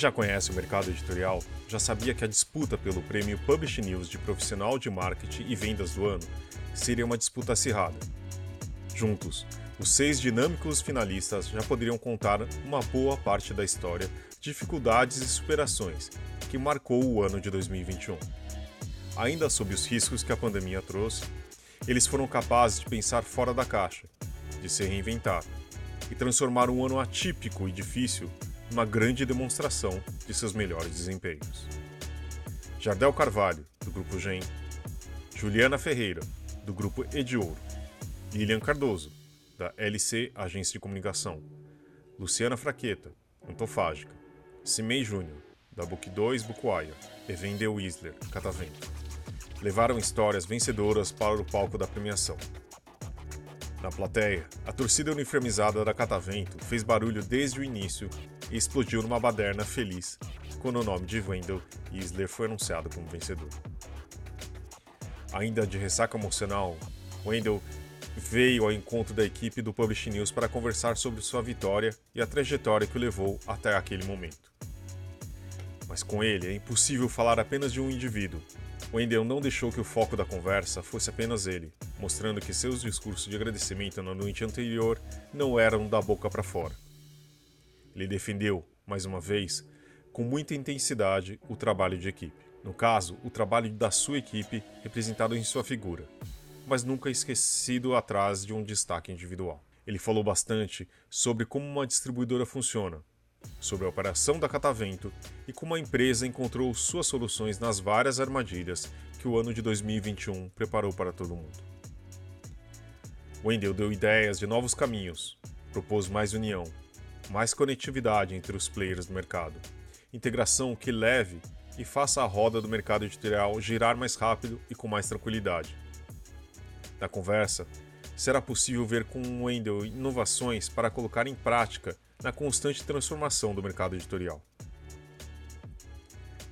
já conhece o mercado editorial já sabia que a disputa pelo prêmio Publish News de Profissional de Marketing e Vendas do Ano seria uma disputa acirrada. Juntos, os seis dinâmicos finalistas já poderiam contar uma boa parte da história, dificuldades e superações que marcou o ano de 2021. Ainda sob os riscos que a pandemia trouxe, eles foram capazes de pensar fora da caixa, de se reinventar e transformar um ano atípico e difícil numa grande demonstração de seus melhores desempenhos. Jardel Carvalho, do Grupo GEM, Juliana Ferreira, do Grupo Ediouro, Lilian Cardoso, da LC Agência de Comunicação, Luciana Fraqueta, Antofágica, Cimei Júnior, da Book 2 Bucuaia, e Vendeu Isler, Catavento. Levaram histórias vencedoras para o palco da premiação. Na plateia, a torcida uniformizada da Catavento fez barulho desde o início e explodiu numa baderna feliz quando o nome de Wendell Isler foi anunciado como vencedor. Ainda de ressaca emocional, Wendell veio ao encontro da equipe do Publish News para conversar sobre sua vitória e a trajetória que o levou até aquele momento. Mas com ele é impossível falar apenas de um indivíduo, Wendell não deixou que o foco da conversa fosse apenas ele, mostrando que seus discursos de agradecimento na noite anterior não eram da boca para fora. Ele defendeu, mais uma vez, com muita intensidade, o trabalho de equipe. No caso, o trabalho da sua equipe representado em sua figura, mas nunca esquecido atrás de um destaque individual. Ele falou bastante sobre como uma distribuidora funciona, sobre a operação da Catavento e como a empresa encontrou suas soluções nas várias armadilhas que o ano de 2021 preparou para todo mundo. Wendell deu ideias de novos caminhos, propôs mais união, mais conectividade entre os players do mercado, integração que leve e faça a roda do mercado editorial girar mais rápido e com mais tranquilidade. Na conversa, será possível ver com Wendell inovações para colocar em prática na constante transformação do mercado editorial.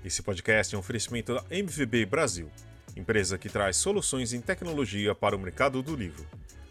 Esse podcast é um oferecimento da MVB Brasil, empresa que traz soluções em tecnologia para o mercado do livro.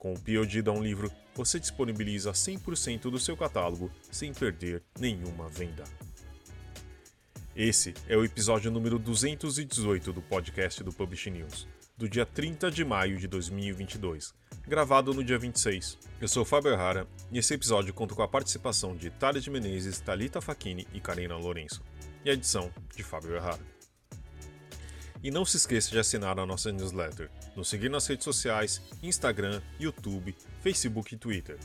Com o POD da Um Livro, você disponibiliza 100% do seu catálogo sem perder nenhuma venda. Esse é o episódio número 218 do podcast do Publish News, do dia 30 de maio de 2022 gravado no dia 26. Eu sou Fábio Errara e esse episódio conta com a participação de Thales de Menezes, Talita Facchini e Karina Lourenço, e a edição de Fábio Errara. E não se esqueça de assinar a nossa newsletter, nos seguir nas redes sociais, Instagram, YouTube, Facebook e Twitter.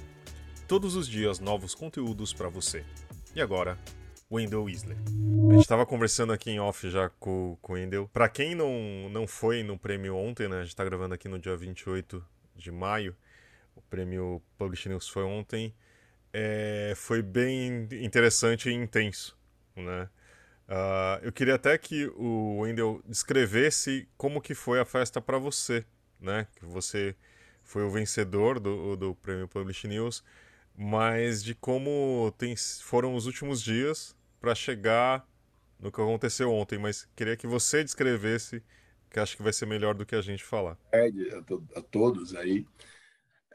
Todos os dias novos conteúdos para você. E agora, Wendell Weasley. A gente estava conversando aqui em off já com, com o Wendell. Para quem não, não foi no prêmio ontem, né? A gente está gravando aqui no dia 28 de maio, o prêmio Publish News foi ontem, é, foi bem interessante e intenso, né? Uh, eu queria até que o Wendel descrevesse como que foi a festa para você, né? Que você foi o vencedor do, do prêmio Publish News, mas de como tem, foram os últimos dias para chegar no que aconteceu ontem. Mas queria que você descrevesse que acho que vai ser melhor do que a gente falar. É, a, todos aí.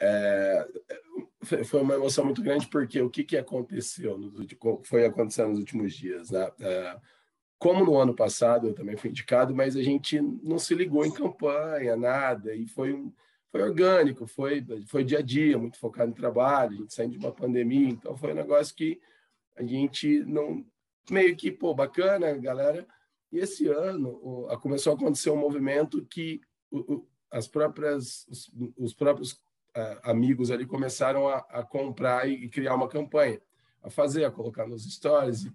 É, foi uma emoção muito grande porque o que, que aconteceu últimos, foi acontecendo nos últimos dias, né? É, como no ano passado eu também fui indicado, mas a gente não se ligou em campanha, nada, e foi um, foi orgânico, foi foi dia a dia, muito focado no trabalho, a gente saindo de uma pandemia, então foi um negócio que a gente não meio que pô bacana, galera e esse ano começou a acontecer um movimento que as próprias, os, os próprios amigos ali começaram a, a comprar e, e, criar uma campanha, a fazer, a colocar nos stories e.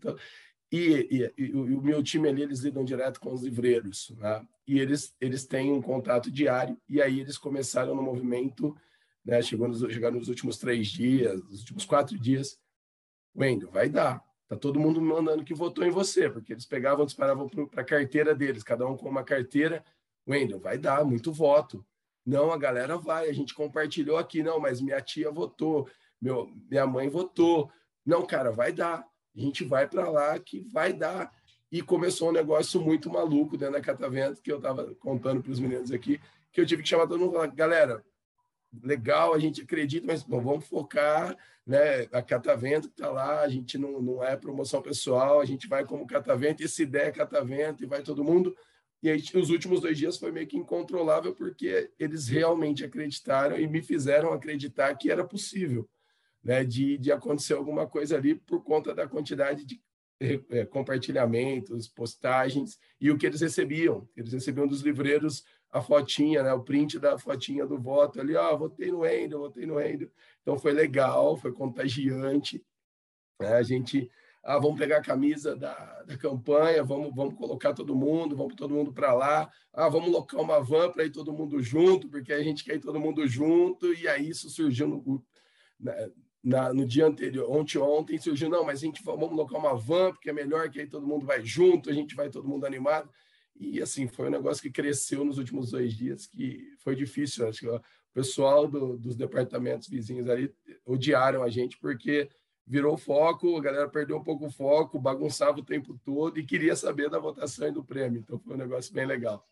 E, e, e, o meu time ali, eles lidam direto com os livreiros, né? e eles, eles têm um contato diário, e aí eles começaram no movimento, né? chegou nos, chegaram nos últimos três dias, nos últimos quatro dias, Wendel, vai dar, Tá todo mundo mandando que votou em você, porque eles pegavam, disparavam para a carteira deles, cada um com uma carteira. Wendel, vai dar muito voto. Não, a galera vai, a gente compartilhou aqui, não, mas minha tia votou, meu, minha mãe votou. Não, cara, vai dar. A gente vai para lá que vai dar. E começou um negócio muito maluco dentro da Catavento, que eu estava contando para os meninos aqui, que eu tive que chamar todo mundo e falar, galera, legal, a gente acredita, mas bom, vamos focar, né? A Catavento está lá, a gente não, não é promoção pessoal, a gente vai como Catavento, e se der é Catavento, e vai todo mundo. E aí, os últimos dois dias foi meio que incontrolável, porque eles realmente acreditaram e me fizeram acreditar que era possível, né? De, de acontecer alguma coisa ali por conta da quantidade de é, compartilhamentos, postagens e o que eles recebiam. Eles recebiam dos livreiros a fotinha, né, o print da fotinha do voto ali, ó, oh, votei no Endo, votei no Endo. Então foi legal, foi contagiante. Né? A gente, ah, vamos pegar a camisa da, da campanha, vamos, vamos colocar todo mundo, vamos todo mundo para lá. Ah, vamos locar uma van para ir todo mundo junto, porque a gente quer ir todo mundo junto. E aí isso surgiu no, né, na, no dia anterior, ontem, ontem surgiu, não, mas a gente vamos colocar uma van, porque é melhor que aí todo mundo vai junto, a gente vai todo mundo animado. E assim, foi um negócio que cresceu nos últimos dois dias, que foi difícil. Acho que o pessoal do, dos departamentos vizinhos ali odiaram a gente, porque virou foco, a galera perdeu um pouco o foco, bagunçava o tempo todo e queria saber da votação e do prêmio. Então foi um negócio bem legal.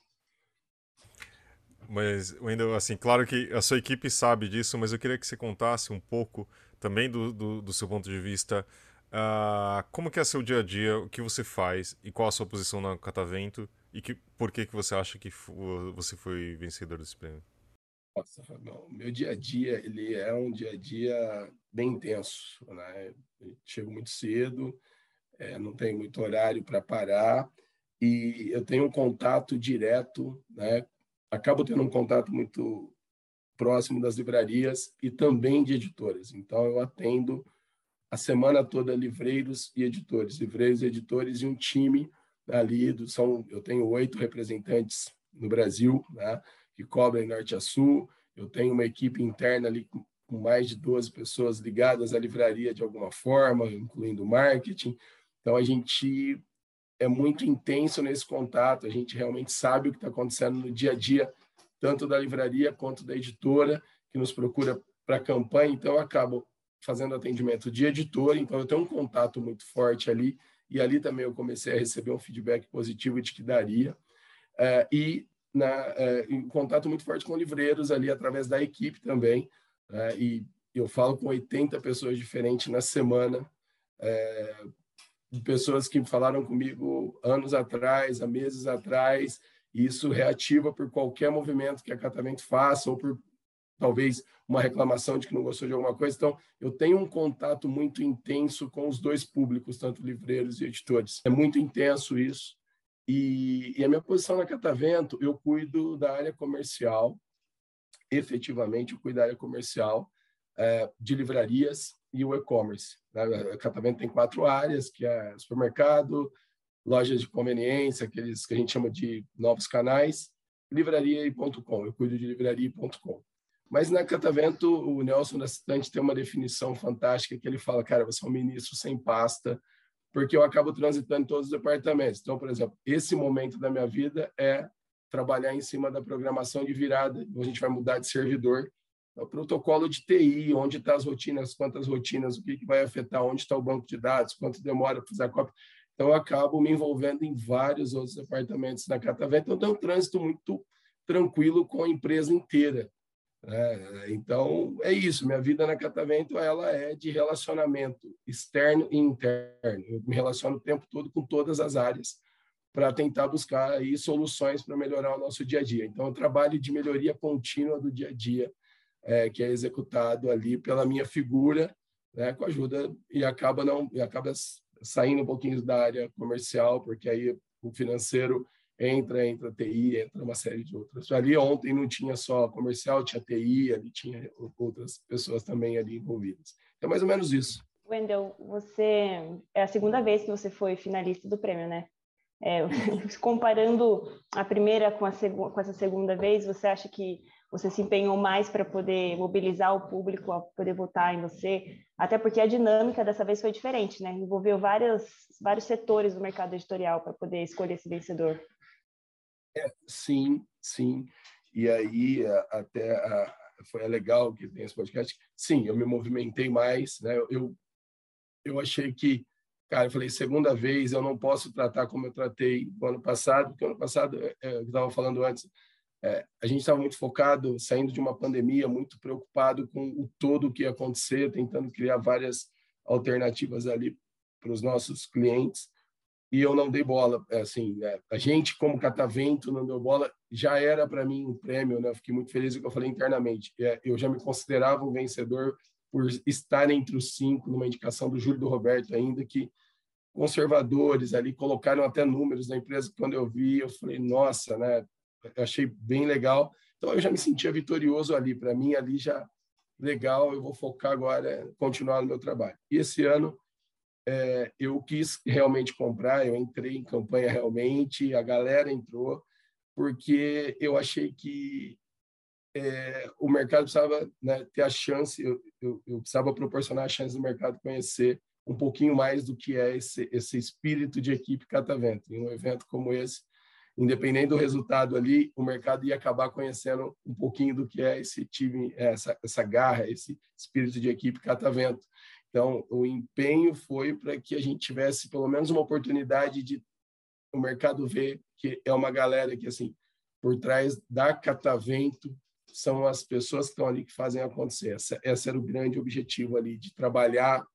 Mas ainda assim, claro que a sua equipe sabe disso, mas eu queria que você contasse um pouco também do, do, do seu ponto de vista. Uh, como que é seu dia a dia, o que você faz e qual a sua posição no Catavento e que, por que, que você acha que você foi vencedor desse prêmio? Nossa, Fabião, meu dia a dia ele é um dia a dia bem intenso, né? Chego muito cedo, é, não tenho muito horário para parar e eu tenho um contato direto, né? Acabo tendo um contato muito próximo das livrarias e também de editoras. Então eu atendo a semana toda livreiros e editores, livreiros e editores e um time ali, do, são, eu tenho oito representantes no Brasil, né, que cobrem norte a sul, eu tenho uma equipe interna ali com, mais de 12 pessoas ligadas à livraria de alguma forma, incluindo marketing, então a gente é muito intenso nesse contato, a gente realmente sabe o que está acontecendo no dia a dia, tanto da livraria quanto da editora, que nos procura para a campanha, então eu acabo fazendo atendimento de editor, então eu tenho um contato muito forte ali, e ali também eu comecei a receber um feedback positivo de que daria. É, e na, é, em contato muito forte com livreiros ali através da equipe também. É, e eu falo com 80 pessoas diferentes na semana, é, pessoas que falaram comigo anos atrás, há meses atrás, e isso reativa por qualquer movimento que a Catamento faça ou por talvez uma reclamação de que não gostou de alguma coisa. Então, eu tenho um contato muito intenso com os dois públicos, tanto livreiros e editores. É muito intenso isso. E, e a minha posição na Catavento, eu cuido da área comercial, efetivamente, eu cuido da área comercial é, de livrarias e o e-commerce. Né? A Catavento tem quatro áreas, que é supermercado, lojas de conveniência, aqueles que a gente chama de novos canais, livraria e ponto .com. Eu cuido de livraria e ponto .com. Mas na Catavento, o Nelson da Citante tem uma definição fantástica que ele fala, cara, você é um ministro sem pasta, porque eu acabo transitando todos os departamentos. Então, por exemplo, esse momento da minha vida é trabalhar em cima da programação de virada, a gente vai mudar de servidor, é o protocolo de TI, onde estão tá as rotinas, quantas rotinas, o que, que vai afetar, onde está o banco de dados, quanto demora para fazer a cópia. Então, eu acabo me envolvendo em vários outros departamentos da Catavento, então tem um trânsito muito tranquilo com a empresa inteira. É, então, é isso. Minha vida na Catavento ela é de relacionamento externo e interno. Eu me relaciono o tempo todo com todas as áreas para tentar buscar aí soluções para melhorar o nosso dia a dia. Então, eu trabalho de melhoria contínua do dia a dia, é, que é executado ali pela minha figura, né, com ajuda e acaba não e acaba saindo um pouquinho da área comercial, porque aí o financeiro entra, entra TI, entra uma série de outras. Ali ontem não tinha só comercial, tinha TI, ali tinha outras pessoas também ali envolvidas. É mais ou menos isso. Wendel, você é a segunda vez que você foi finalista do prêmio, né? É, comparando a primeira com, a com essa segunda vez, você acha que você se empenhou mais para poder mobilizar o público a poder votar em você? Até porque a dinâmica dessa vez foi diferente, né? Envolveu vários, vários setores do mercado editorial para poder escolher esse vencedor. É, sim, sim. E aí, até foi legal que tem esse podcast. Sim, eu me movimentei mais, né? Eu, eu achei que, cara, eu falei, segunda vez eu não posso tratar como eu tratei no ano passado, porque ano passado, é, é eu estava falando antes, é, a gente estava muito focado, saindo de uma pandemia, muito preocupado com o todo que ia acontecer, tentando criar várias alternativas ali para os nossos clientes. E eu não dei bola, é, assim, é, a gente como catavento não deu bola, já era para mim um prêmio, né? Eu fiquei muito feliz com o que eu falei internamente. É, eu já me considerava um vencedor por estar entre os cinco numa indicação do Júlio do Roberto ainda que conservadores ali colocaram até números na empresa quando eu vi eu falei nossa né eu achei bem legal. Então eu já me sentia vitorioso ali. Para mim ali já legal. Eu vou focar agora é continuar no meu trabalho. E esse ano é, eu quis realmente comprar. Eu entrei em campanha realmente. A galera entrou porque eu achei que é, o mercado precisava né, ter a chance. Eu, eu, eu precisava proporcionar a chance do mercado conhecer um pouquinho mais do que é esse, esse espírito de equipe catavento. Em um evento como esse, independente do resultado ali, o mercado ia acabar conhecendo um pouquinho do que é esse time, essa, essa garra, esse espírito de equipe catavento. Então, o empenho foi para que a gente tivesse pelo menos uma oportunidade de o mercado ver que é uma galera que, assim, por trás da catavento, são as pessoas que estão ali que fazem acontecer. Essa, esse era o grande objetivo ali, de trabalhar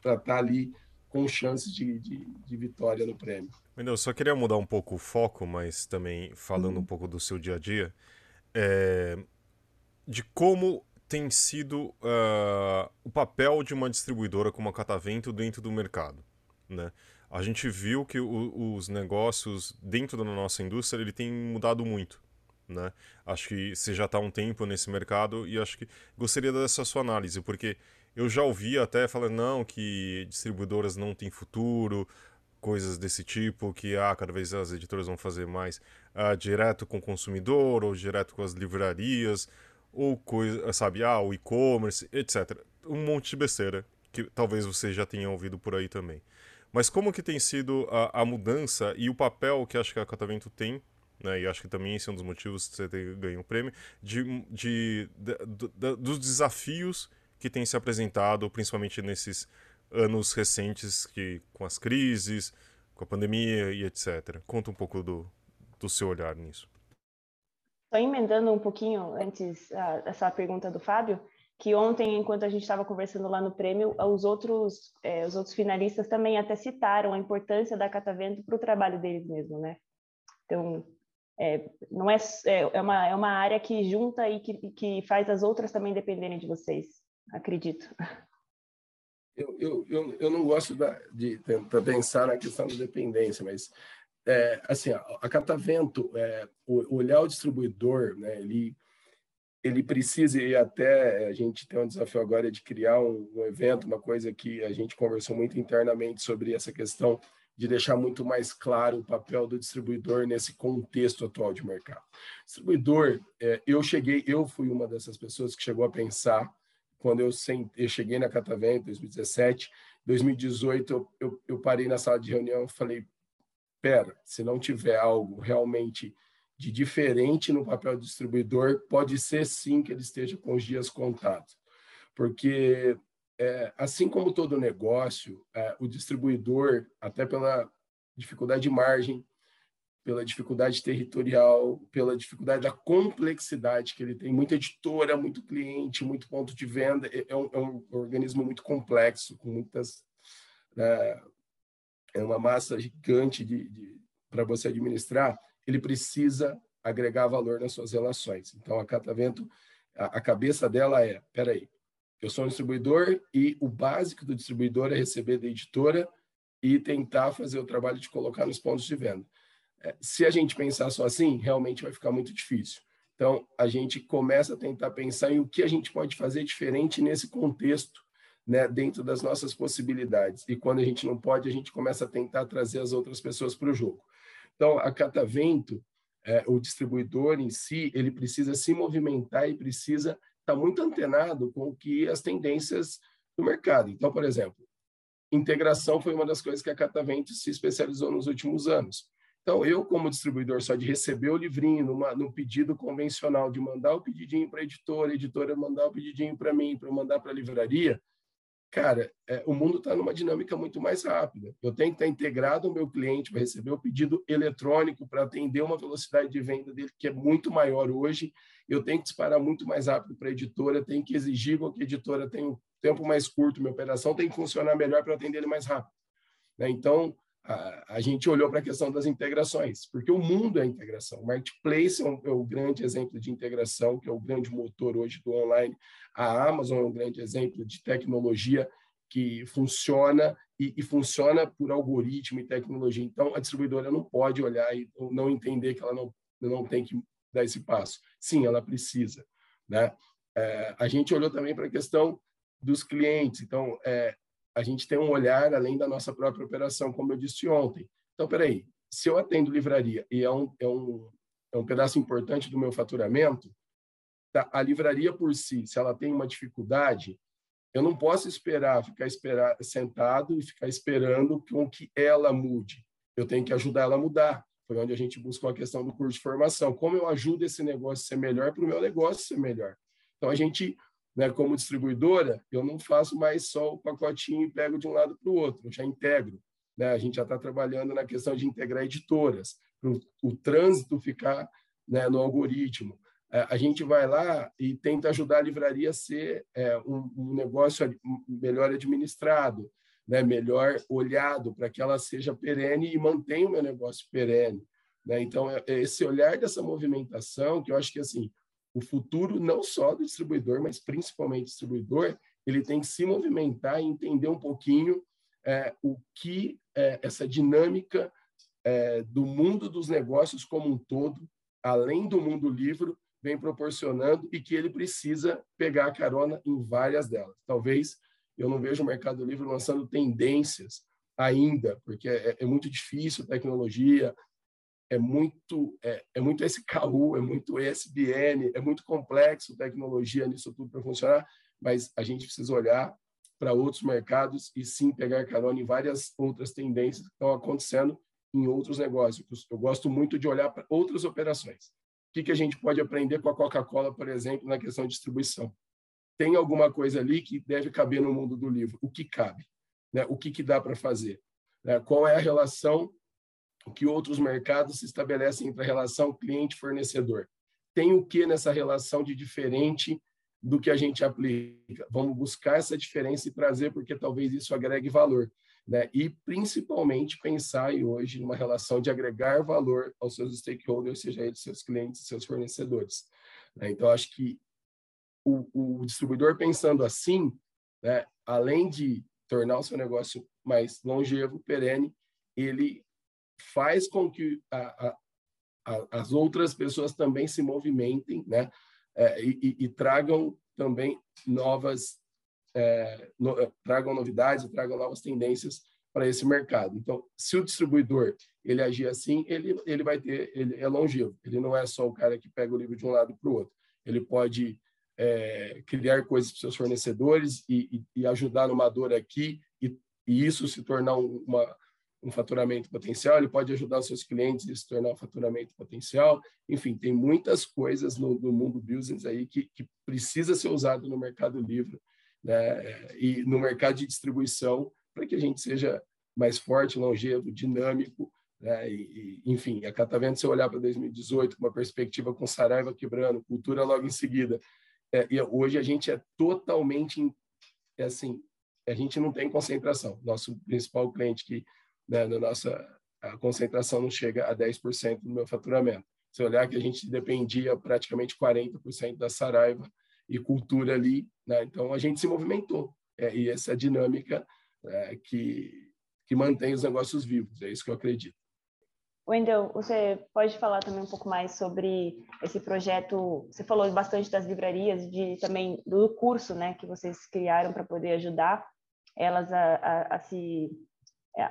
para estar ali com chances de, de, de vitória no prêmio. Eu só queria mudar um pouco o foco, mas também falando uhum. um pouco do seu dia a dia, é, de como tem sido uh, o papel de uma distribuidora como a Catavento dentro do mercado. Né? A gente viu que o, os negócios dentro da nossa indústria ele tem mudado muito. Né? Acho que você já está há um tempo nesse mercado e acho que gostaria dessa sua análise, porque eu já ouvi até falando não que distribuidoras não têm futuro, coisas desse tipo, que ah, cada vez as editoras vão fazer mais ah, direto com o consumidor ou direto com as livrarias ou coisa, sabe, ah, o e-commerce, etc. Um monte de besteira que talvez você já tenha ouvido por aí também. Mas como que tem sido a, a mudança e o papel que acho que a Catavento tem né, e acho que também esse é um dos motivos que você tem ganho o prêmio, de, de, de, de, dos desafios que tem se apresentado, principalmente nesses anos recentes, que com as crises, com a pandemia e etc. Conta um pouco do, do seu olhar nisso. Só emendando um pouquinho antes a, essa pergunta do Fábio, que ontem, enquanto a gente estava conversando lá no prêmio, os outros, é, os outros finalistas também até citaram a importância da Catavento para o trabalho deles mesmo, né? Então, é, não é, é, é, uma, é uma área que junta e que, que faz as outras também dependerem de vocês acredito. Eu, eu, eu, eu não gosto da, de tentar pensar na questão da dependência, mas é, assim, a Catavento, é, o, olhar o distribuidor, né, ele, ele precisa, e até a gente tem um desafio agora de criar um, um, evento, uma coisa que a gente conversou muito internamente sobre essa questão de deixar muito mais claro o papel do distribuidor nesse contexto atual de mercado. Distribuidor, é, eu cheguei, eu fui uma dessas pessoas que chegou a pensar quando eu, eu cheguei na Catavento, em 2017, 2018, eu, eu, eu parei na sala de reunião e falei, pera, se não tiver algo realmente de diferente no papel do distribuidor, pode ser sim que ele esteja com os dias contados. Porque, é, assim como todo negócio, é, o distribuidor, até pela dificuldade de margem, pela dificuldade territorial, pela dificuldade da complexidade que ele tem. Muita editora, muito cliente, muito ponto de venda. É, é um, é um organismo muito complexo, com muitas. Né, é uma massa gigante de, de para você administrar. Ele precisa agregar valor nas suas relações. Então, a Catavento, a, a cabeça dela é: peraí, eu sou um distribuidor e o básico do distribuidor é receber da editora e tentar fazer o trabalho de colocar nos pontos de venda. É, se a gente pensar só assim, realmente vai ficar muito difícil. Então, a gente começa a tentar pensar em o que a gente pode fazer diferente nesse contexto, né, dentro das nossas possibilidades. E quando a gente não pode, a gente começa a tentar trazer as outras pessoas para o jogo. Então, a Catavento, é, o distribuidor em si ele precisa se movimentar e precisa estar tá muito antenado com o que as tendências do mercado. Então, por exemplo, integração foi uma das coisas que a Catavento se especializou nos últimos anos. Então, eu, como distribuidor, só de receber o livrinho numa, no pedido convencional, de mandar o pedidinho para a editora, a editora mandar o pedidinho para mim, para eu mandar para a livraria, cara, é, o mundo está numa dinâmica muito mais rápida. Eu tenho que estar tá integrado ao meu cliente para receber o pedido eletrônico, para atender uma velocidade de venda dele que é muito maior hoje. Eu tenho que disparar muito mais rápido para a editora, tenho que exigir que a editora tenha um tempo mais curto, minha operação tem que funcionar melhor para atender ele mais rápido. Né? Então, a, a, gente olhou para a questão das integrações, porque o mundo é integração. O marketplace é, um, é o grande exemplo de integração, que é o grande motor hoje do online. A Amazon é um grande exemplo de tecnologia que funciona e, e, funciona por algoritmo e tecnologia. Então, a distribuidora não pode olhar e não entender que ela não, não tem que dar esse passo. Sim, ela precisa. Né? É, a gente olhou também para a questão dos clientes. Então, é, a gente tem um olhar além da nossa própria operação, como eu disse ontem. Então, peraí, se eu atendo livraria e é um, é um, é um pedaço importante do meu faturamento, tá? a livraria por si, se ela tem uma dificuldade, eu não posso esperar, ficar esperar, sentado e ficar esperando com que ela mude. Eu tenho que ajudar ela a mudar. Foi onde a gente buscou a questão do curso de formação. Como eu ajudo esse negócio a ser melhor para o meu negócio ser melhor? Então, a gente né, como distribuidora, eu não faço mais só o pacotinho e pego de um lado para o outro, eu já integro. Né? A gente já está trabalhando na questão de integrar editoras, para o trânsito ficar né, no algoritmo. É, a gente vai lá e tenta ajudar a livraria a ser é, um, um, negócio melhor administrado, né, melhor olhado, para que ela seja perene e mantenha o meu negócio perene. Né? Então, é, é esse olhar dessa movimentação, que eu acho que assim o futuro não só do distribuidor, mas principalmente do distribuidor, ele tem que se movimentar e entender um pouquinho é, o que é, essa dinâmica é, do mundo dos negócios como um todo, além do mundo livre, vem proporcionando e que ele precisa pegar a carona em várias delas. Talvez eu não vejo o Mercado Livre lançando tendências ainda, porque é, é muito difícil tecnologia, é muito é, é muito SKU, é muito ESBN, é muito complexo tecnologia nisso tudo para funcionar, mas a gente precisa olhar para outros mercados e sim pegar carona em várias outras tendências que estão acontecendo em outros negócios. Eu gosto muito de olhar para outras operações. O que, que a gente pode aprender com a Coca-Cola, por exemplo, na questão de distribuição? Tem alguma coisa ali que deve caber no mundo do livro? O que cabe? Né? O que, que dá para fazer? Né? Qual é a relação que outros mercados se estabelecem entre a relação cliente-fornecedor. Tem o que nessa relação de diferente do que a gente aplica? Vamos buscar essa diferença e trazer, porque talvez isso agregue valor. Né? E, principalmente, pensar hoje numa relação de agregar valor aos seus stakeholders, seja eles seus clientes, seus fornecedores. Né? Então, acho que o, o distribuidor pensando assim, né, além de tornar o seu negócio mais longevo, perene, ele faz com que a, a, a, as outras pessoas também se movimentem, né? É, e, e, tragam também novas, é, no, é, tragam novidades, tragam novas tendências para esse mercado. Então, se o distribuidor ele agir assim, ele ele vai ter, ele é longevo. Ele não é só o cara que pega o livro de um lado para o outro. Ele pode é, criar coisas para seus fornecedores e, e, e, ajudar numa dor aqui e, e isso se tornar uma um faturamento potencial, ele pode ajudar os seus clientes a se tornar um faturamento potencial. Enfim, tem muitas coisas no, no mundo business aí que, que precisa ser usado no Mercado Livre né? e no mercado de distribuição para que a gente seja mais forte, longevo, dinâmico. Né? E, e, enfim, a Catavento, se eu olhar para 2018 com uma perspectiva com Saraiva quebrando, cultura logo em seguida, é, e hoje a gente é totalmente, é assim, a gente não tem concentração. Nosso principal cliente que né, na nossa a concentração não chega a 10% do meu faturamento. Se olhar que a gente dependia praticamente 40% da Saraiva e cultura ali, né? então a gente se movimentou. É, e essa dinâmica é, que, que mantém os negócios vivos, é isso que eu acredito. Wendel, você pode falar também um pouco mais sobre esse projeto? Você falou bastante das livrarias, de também do curso, né, que vocês criaram para poder ajudar elas a, a, a se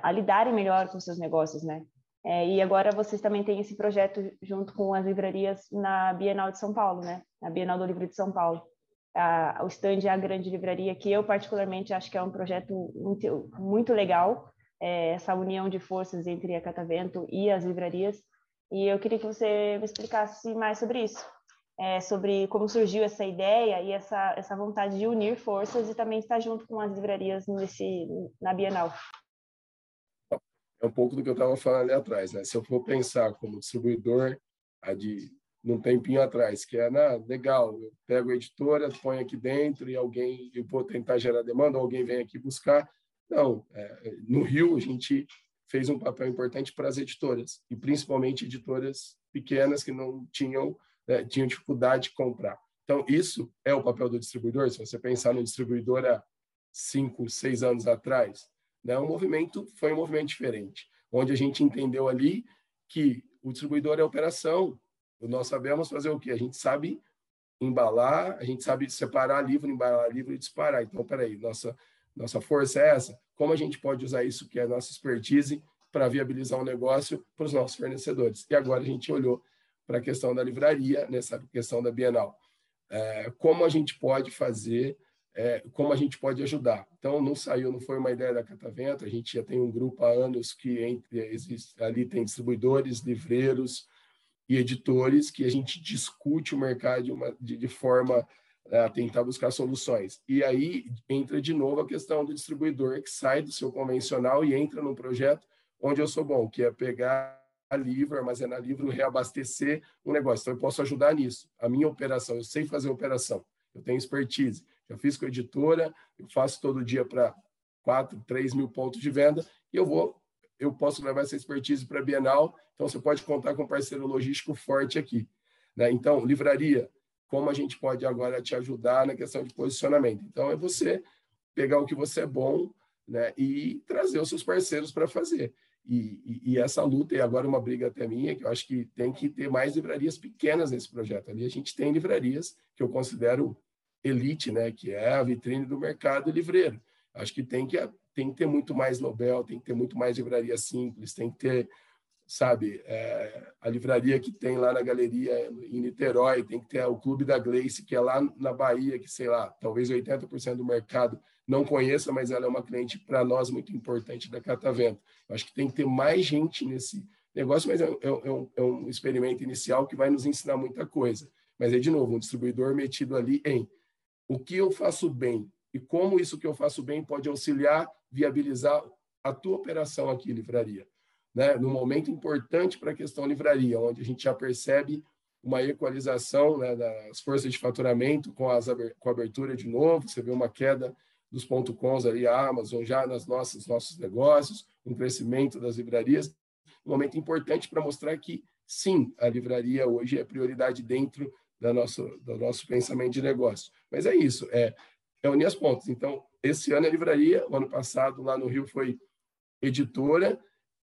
a lidarem melhor com seus negócios, né? É, e agora vocês também têm esse projeto junto com as livrarias na Bienal de São Paulo, né? Na Bienal do Livro de São Paulo. A, o stand é a grande livraria, que eu particularmente acho que é um projeto muito, muito legal, é, essa união de forças entre a Catavento e as livrarias. E eu queria que você me explicasse mais sobre isso, é, sobre como surgiu essa ideia e essa, essa vontade de unir forças e também estar junto com as livrarias nesse, na Bienal é um pouco do que eu estava falando ali atrás, né? Se eu for pensar como distribuidor, a de num tempinho atrás, que é na, legal, eu pego a editora, ponho aqui dentro e alguém, eu vou tentar gerar demanda, alguém vem aqui buscar. Não, é, no Rio a gente fez um papel importante para as editoras e principalmente editoras pequenas que não tinham né, tinham dificuldade de comprar. Então isso é o papel do distribuidor. Se você pensar no distribuidor há cinco, seis anos atrás, né? O movimento foi um movimento diferente, onde a gente entendeu ali que o distribuidor é operação. Nós sabemos fazer o quê? A gente sabe embalar, a gente sabe separar livro, embalar livro e disparar. Então, peraí, nossa, nossa força é essa? Como a gente pode usar isso, que é a nossa expertise, para viabilizar um negócio para os nossos fornecedores? E agora a gente olhou para a questão da livraria, nessa questão da Bienal. É, como a gente pode fazer é, como a gente pode ajudar. Então, não saiu, não foi uma ideia da Catavento, a gente já tem um grupo há anos que entre, existe, ali tem distribuidores, livreiros e editores, que a gente discute o mercado de, uma, de, de forma a tentar buscar soluções. E aí entra de novo a questão do distribuidor que sai do seu convencional e entra num projeto onde eu sou bom, que é pegar livro, armazenar livro, reabastecer um negócio. Então, eu posso ajudar nisso. A minha operação, eu sei fazer operação, eu tenho expertise. Eu fiz com a editora, eu faço todo dia para 4, 3 mil pontos de venda e eu vou, eu posso levar essa expertise para a Bienal. Então, você pode contar com um parceiro logístico forte aqui. Né? Então, livraria, como a gente pode agora te ajudar na questão de posicionamento? Então, é você pegar o que você é bom né? e trazer os seus parceiros para fazer. E, e, e, essa luta, e agora uma briga até minha, que eu acho que tem que ter mais livrarias pequenas nesse projeto. Ali a gente tem livrarias que eu considero elite, né, que é a vitrine do mercado livreiro. Acho que tem que, tem que ter muito mais Nobel, tem que ter muito mais livraria simples, tem que ter, sabe, é, a livraria que tem lá na galeria em Niterói, tem que ter o Clube da Gleice, que é lá na Bahia, que, sei lá, talvez 80% do mercado não conheça, mas ela é uma cliente para nós muito importante da Catavento. Acho que tem que ter mais gente nesse negócio, mas é, é, é, um, é um experimento inicial que vai nos ensinar muita coisa. Mas é, de novo, um distribuidor metido ali em o que eu faço bem e como isso que eu faço bem pode auxiliar, viabilizar a tua operação aqui, livraria. Né? No momento importante para a questão livraria, onde a gente já percebe uma equalização né, das forças de faturamento com, as, com a abertura de novo, você vê uma queda dos pontos cons ali, a Amazon já nas nossas nossos negócios, um crescimento das livrarias, um momento importante para mostrar que sim, a livraria hoje é prioridade dentro da nosso, do nosso pensamento de negócio. Mas é isso, é, é unir as pontas. Então, esse ano é livraria, o ano passado lá no Rio foi editora,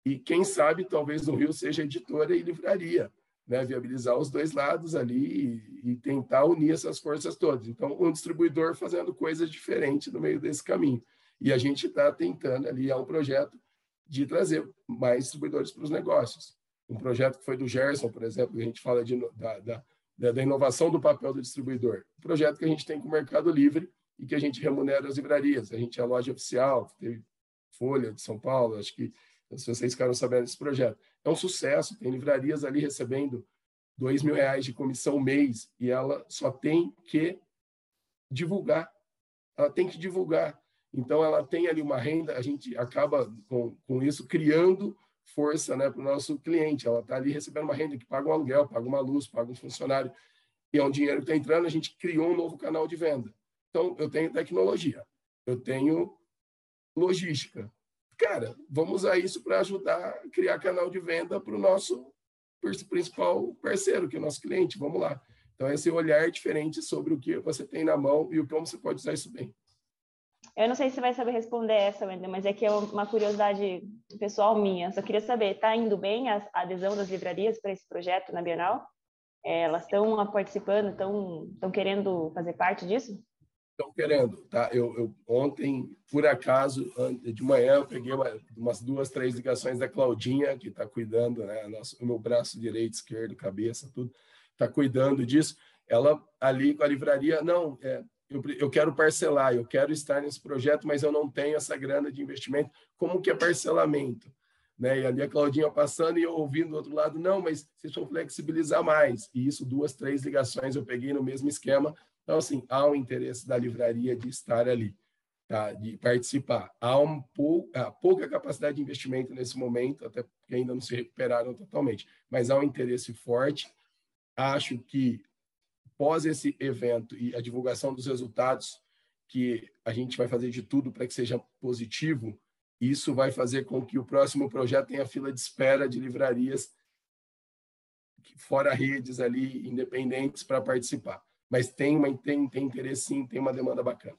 e quem sabe talvez no Rio seja editora e livraria, né? viabilizar os dois lados ali e, e tentar unir essas forças todas. Então, um distribuidor fazendo coisas diferentes no meio desse caminho. E a gente está tentando ali, é um projeto de trazer mais distribuidores para os negócios. Um projeto que foi do Gerson, por exemplo, a gente fala de, da, da da, da inovação do papel do distribuidor. O projeto que a gente tem com o Mercado Livre e que a gente remunera as livrarias. A gente é a loja oficial, teve Folha de São Paulo, acho que se vocês ficaram sabendo desse projeto. É um sucesso, tem livrarias ali recebendo dois mil reais de comissão mês e ela só tem que divulgar. Ela tem que divulgar. Então, ela tem ali uma renda, a gente acaba com, com isso criando força né, para o nosso cliente. Ela está ali recebendo uma renda que paga um aluguel, paga uma luz, paga um funcionário, e é um dinheiro que está entrando, a gente criou um novo canal de venda. Então, eu tenho tecnologia, eu tenho logística. Cara, vamos usar isso para ajudar a criar canal de venda para o nosso principal parceiro, que é o nosso cliente. Vamos lá. Então, esse olhar diferente sobre o que você tem na mão e como você pode usar isso bem. Eu não sei se você vai saber responder essa, Wendel, mas é que é uma curiosidade pessoal minha. Só queria saber, está indo bem a adesão das livrarias para esse projeto na Bienal? É, elas estão participando, estão querendo fazer parte disso? Estão querendo, tá? Eu, eu, ontem, por acaso, de manhã, eu peguei uma, umas duas, três ligações da Claudinha, que está cuidando, né? Nosso, o meu braço direito, esquerdo, cabeça, tudo, está cuidando disso. Ela ali com a livraria, não, é, eu, eu quero parcelar, eu quero estar nesse projeto, mas eu não tenho essa grana de investimento. Como que é parcelamento? Né? E ali a Claudinha passando e eu ouvindo do outro lado, não, mas vocês vão flexibilizar mais. E isso, duas, três ligações eu peguei no mesmo esquema. Então, assim, há um interesse da livraria de estar ali, tá? de participar. Há um pou, há pouca capacidade de investimento nesse momento, até porque ainda não se recuperaram totalmente, mas há um interesse forte. Acho que pós esse evento e a divulgação dos resultados, que a gente vai fazer de tudo para que seja positivo, isso vai fazer com que o próximo projeto tenha fila de espera de livrarias fora redes ali, independentes, para participar. Mas tem, uma, tem, tem interesse sim, tem uma demanda bacana.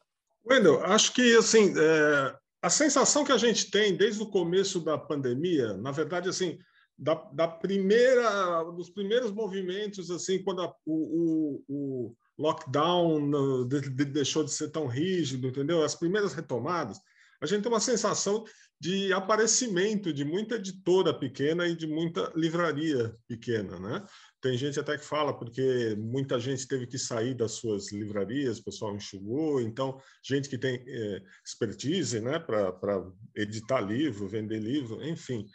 Wendel, acho que assim, é, a sensação que a gente tem desde o começo da pandemia, na verdade, assim, da, da primeira, dos primeiros movimentos, assim, quando a, o, o, o, lockdown de, de, deixou de ser tão rígido, entendeu? As primeiras retomadas, a gente tem uma sensação de aparecimento de muita editora pequena e de muita livraria pequena, né? Tem gente até que fala porque muita gente teve que sair das suas livrarias, o pessoal enxugou, então gente que tem é, expertise, né, para editar livro, vender livro, enfim.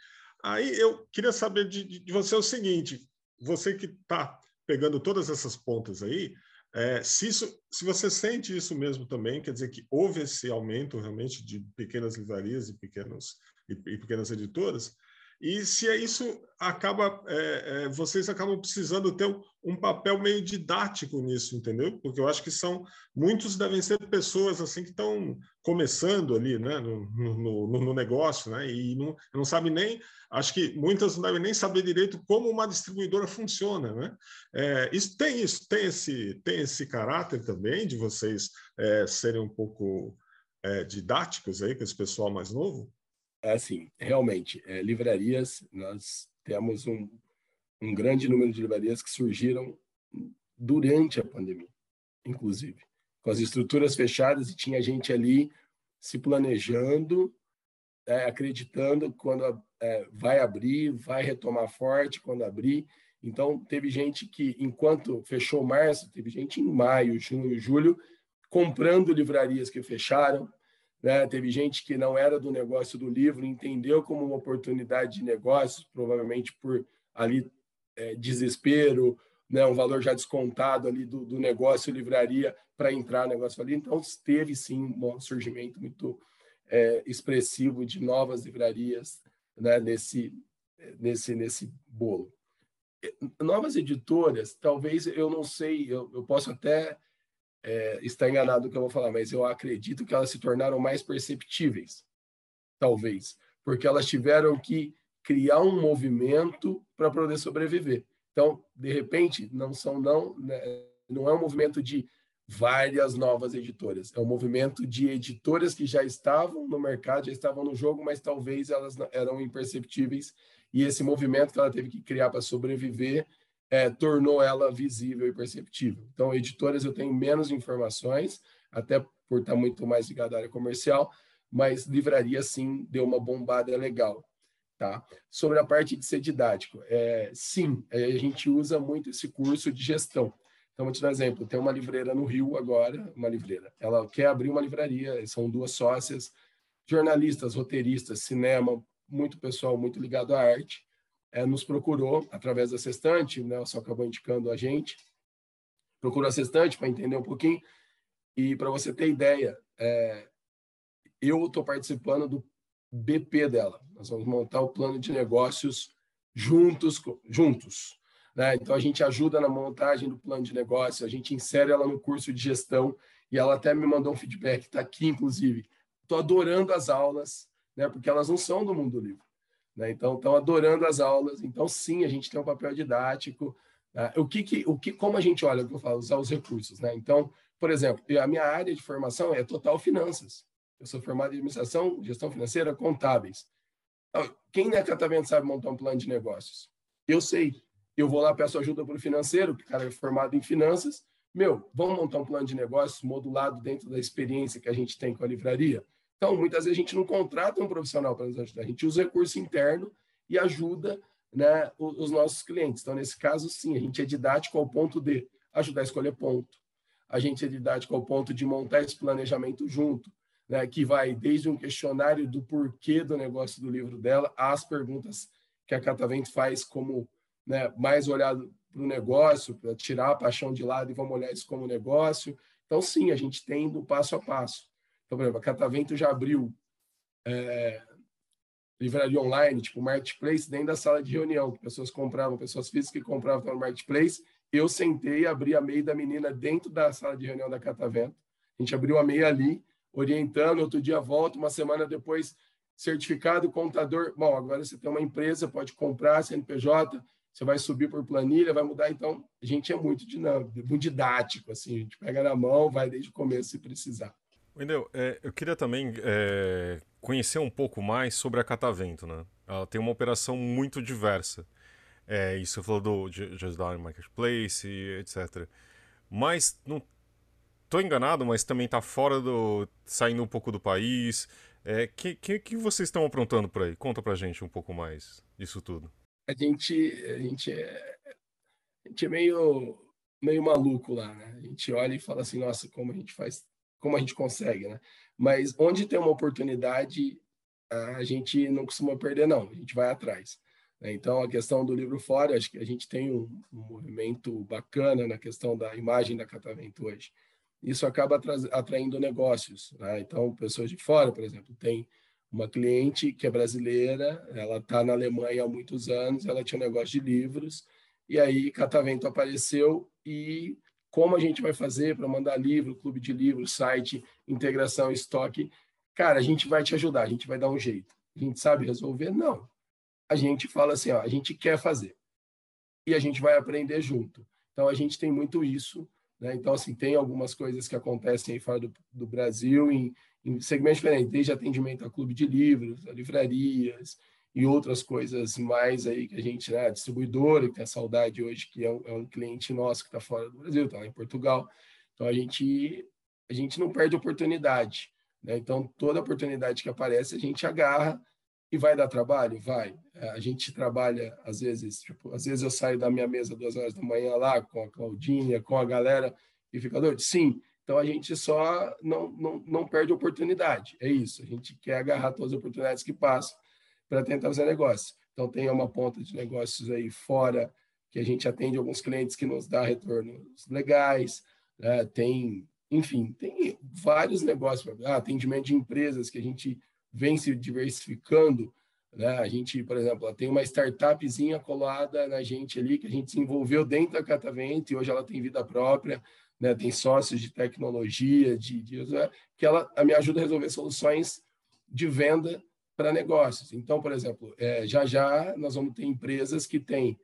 Aí eu queria saber de, de você o seguinte: você que está pegando todas essas pontas aí, é, se, isso, se você sente isso mesmo também, quer dizer que houve esse aumento realmente de pequenas livrarias e, pequenos, e, e pequenas editoras, e se é isso acaba, é, é, vocês acabam precisando ter um papel meio didático nisso, entendeu? Porque eu acho que são muitos devem ser pessoas assim que estão começando ali, né, no, no, no negócio, né, e não, não sabem nem, acho que muitas não devem nem saber direito como uma distribuidora funciona, né? É, isso tem isso, tem esse, tem esse caráter também de vocês é, serem um pouco é, didáticos aí com esse pessoal mais novo assim, realmente, é, livrarias, nós temos um, um grande número de livrarias que surgiram durante a pandemia, inclusive, com as estruturas fechadas e tinha gente ali se planejando, é, acreditando quando é, vai abrir, vai retomar forte quando abrir. Então, teve gente que, enquanto fechou março, teve gente em maio, junho, julho, comprando livrarias que fecharam, né? Teve gente que não era do negócio do livro, entendeu como uma oportunidade de negócio, provavelmente por ali é, desespero, né? um valor já descontado ali do, do negócio livraria para entrar no negócio ali. Então, teve sim um surgimento muito é, expressivo de novas livrarias né? nesse, nesse, nesse bolo. Novas editoras, talvez eu não sei, eu, eu posso até é, está enganado do que eu vou falar, mas eu acredito que elas se tornaram mais perceptíveis, talvez, porque elas tiveram que criar um movimento para poder sobreviver. Então, de repente, não são não, né, não é um movimento de várias novas editoras, é um movimento de editoras que já estavam no mercado, já estavam no jogo, mas talvez elas eram imperceptíveis e esse movimento que ela teve que criar para sobreviver é, tornou ela visível e perceptível. Então, editoras eu tenho menos informações, até por estar muito mais ligado à área comercial, mas livraria sim deu uma bombada legal. Tá? Sobre a parte de ser didático, é, sim, é, a gente usa muito esse curso de gestão. Então, vou te dar um exemplo. Tem uma livreira no Rio agora, uma livreira. Ela quer abrir uma livraria, são duas sócias, jornalistas, roteiristas, cinema, muito pessoal muito ligado à arte é, nos procurou através da Sextante, né, só acabou indicando a gente, procurou a Sextante para entender um pouquinho, e para você ter ideia, é, eu estou participando do BP dela, nós vamos montar o plano de negócios juntos, juntos. Né? Então, a gente ajuda na montagem do plano de negócio, a gente insere ela no curso de gestão, e ela até me mandou um feedback, está aqui, inclusive. Estou adorando as aulas, né? porque elas não são do mundo livre. Né? Então, estão adorando as aulas. Então, sim, a gente tem um papel didático. Né? O que, que, o que, como a gente olha, o que eu falo, usar os recursos. Né? Então, por exemplo, a minha área de formação é total finanças. Eu sou formado em administração, gestão financeira, contábeis. Então, quem na Catavento sabe montar um plano de negócios? Eu sei. Eu vou lá, peço ajuda para o financeiro, que cara é formado em finanças, meu, vamos montar um plano de negócio modulado dentro da experiência que a gente tem com a livraria? Então, muitas vezes a gente não contrata um profissional para nos ajudar, a gente usa recurso interno e ajuda né, os nossos clientes. Então, nesse caso, sim, a gente é didático ao ponto de ajudar a escolher ponto. A gente é didático ao ponto de montar esse planejamento junto, né, que vai desde um questionário do porquê do negócio do livro dela, às perguntas que a Catavento faz como né, mais olhado para o negócio, para tirar a paixão de lado e vamos olhar isso como negócio. Então, sim, a gente tem do passo a passo. Então, por exemplo, a Catavento já abriu é, livraria online, tipo marketplace, dentro da sala de reunião, que pessoas compravam, pessoas físicas que compravam no marketplace. Eu sentei, abri a MEI da menina dentro da sala de reunião da Catavento. A gente abriu a MEI ali, orientando, outro dia volta, uma semana depois, certificado, contador. Bom, agora você tem uma empresa, pode comprar CNPJ, você vai subir por planilha, vai mudar. Então, a gente é muito dinâmico, muito didático, assim, a gente pega na mão, vai desde o começo se precisar. Wendel, é, eu queria também é, conhecer um pouco mais sobre a Catavento, né? Ela tem uma operação muito diversa. É, isso você falou do Just Marketplace, etc. Mas não tô enganado, mas também está fora do. saindo um pouco do país. É, que, que, que vocês estão aprontando por aí? Conta pra gente um pouco mais disso tudo a gente, a gente, é, a gente é meio, meio maluco lá, né? A gente olha e fala assim, nossa, como a gente faz, como a gente consegue, né? Mas onde tem uma oportunidade, a gente não costuma perder, não. A gente vai atrás. Né? Então, a questão do livro fora, acho que a gente tem um, movimento bacana na questão da imagem da Catavento hoje. Isso acaba atraindo negócios. Né? Então, pessoas de fora, por exemplo, tem uma cliente que é brasileira, ela está na Alemanha há muitos anos, ela tinha um negócio de livros, e aí Catavento apareceu e como a gente vai fazer para mandar livro, clube de livros, site, integração, estoque, cara, a gente vai te ajudar, a gente vai dar um jeito. A gente sabe resolver? Não. A gente fala assim, ó, a gente quer fazer. E a gente vai aprender junto. Então a gente tem muito isso, né? Então assim, tem algumas coisas que acontecem aí fora do, do Brasil em em segmentos diferentes, desde atendimento a clube de livros, a livrarias e outras coisas mais aí que a gente, né, distribuidora, que tem a saudade hoje, que é um, é um cliente nosso que está fora do Brasil, está lá em Portugal. Então a gente, a gente não perde oportunidade. Né? Então toda oportunidade que aparece a gente agarra e vai dar trabalho? Vai. É, a gente trabalha, às vezes, tipo, às vezes eu saio da minha mesa duas horas da manhã lá com a Claudinha, com a galera e fica doido. Sim, então a gente só não, não, não perde oportunidade. É isso. A gente quer agarrar todas as oportunidades que passam para tentar fazer negócio. Então tem uma ponta de negócios aí fora que a gente atende alguns clientes que nos dá retornos legais. Né? Tem, enfim, tem vários negócios. Ah, atendimento de empresas que a gente vem se diversificando. Né? A gente, por exemplo, tem uma startupzinha colada na gente ali que a gente desenvolveu dentro da Catavento e hoje ela tem vida própria né, tem sócios de tecnologia, de, de né, que ela me ajuda a resolver soluções de venda para negócios. Então, por exemplo, é, já já nós vamos ter empresas que têm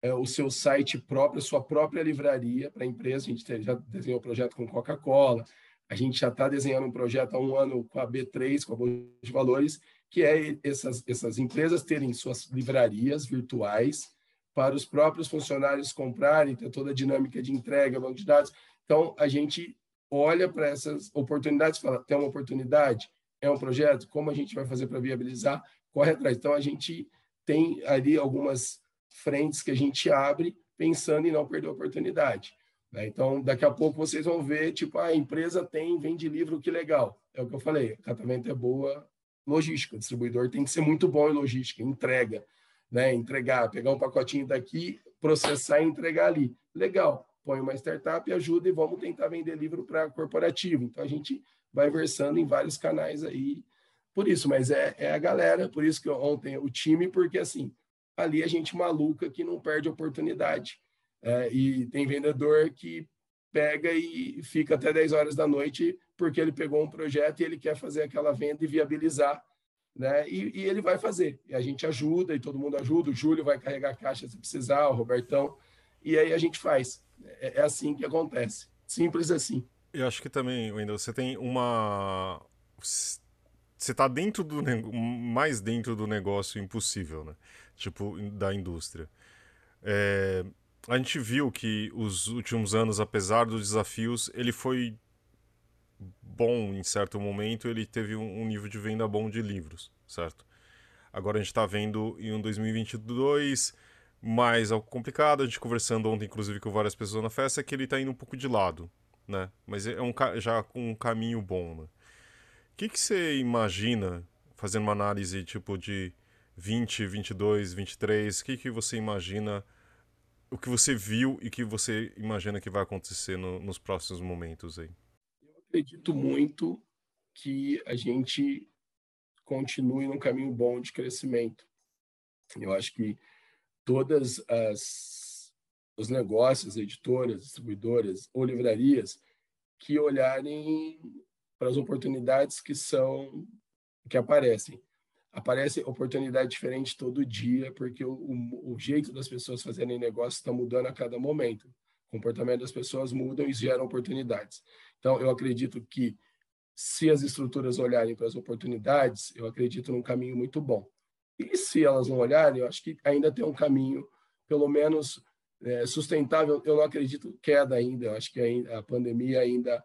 é, o seu site próprio, a sua própria livraria para empresa. A gente tem, já desenhou um projeto com Coca-Cola, a gente já está desenhando um projeto há um ano com a B3, com a Bolsa de Valores, que é essas, essas empresas terem suas livrarias virtuais para os próprios funcionários comprarem, ter toda a dinâmica de entrega, banco de dados. Então, a gente olha para essas oportunidades e fala: tem uma oportunidade? É um projeto? Como a gente vai fazer para viabilizar? Corre atrás. Então, a gente tem ali algumas frentes que a gente abre pensando em não perder a oportunidade. Né? Então, daqui a pouco vocês vão ver, tipo, a empresa tem, vende livro, que legal. É o que eu falei, catamento é boa logística, o distribuidor tem que ser muito bom em logística, entrega, né? entregar, pegar um pacotinho daqui, processar e entregar ali. Legal põe uma startup, ajuda e vamos tentar vender livro para corporativo. Então a gente vai versando em vários canais aí por isso, mas é, é a galera, por isso que ontem o time, porque assim, ali a gente maluca que não perde oportunidade. É, e tem vendedor que pega e fica até 10 horas da noite porque ele pegou um projeto e ele quer fazer aquela venda e viabilizar, né? E, e ele vai fazer. E a gente ajuda e todo mundo ajuda. O Júlio vai carregar a caixa se precisar, o Robertão. E aí a gente faz. É, é assim que acontece. Simples assim. Eu acho que também, Wendel, você tem uma. Você está dentro do mais dentro do negócio impossível, né? Tipo, da indústria. É... a gente viu que os últimos anos, apesar dos desafios, ele foi bom em certo momento, ele teve um, nível de venda bom de livros, certo? Agora a gente está vendo em um 2022 mais algo complicado, a gente conversando ontem, inclusive, com várias pessoas na festa, é que ele está indo um pouco de lado, né? Mas é um, já com um caminho bom, né? O que, que você imagina, fazendo uma análise tipo de 20, 22, 23, o que, que você imagina o que você viu e o que você imagina que vai acontecer no, nos próximos momentos aí? Eu acredito muito que a gente continue num caminho bom de crescimento. Eu acho que todas as os negócios, editoras, distribuidoras ou livrarias que olharem para as oportunidades que são que aparecem aparece oportunidade diferente todo dia, porque o, o, o jeito das pessoas fazerem negócio está mudando a cada momento. O comportamento das pessoas mudam e geram oportunidades. Então, eu acredito que se as estruturas olharem para as oportunidades, eu acredito num caminho muito bom. E se elas não olharem, eu acho que ainda tem um caminho, pelo menos é, sustentável. Eu não acredito queda ainda. Eu acho que a pandemia ainda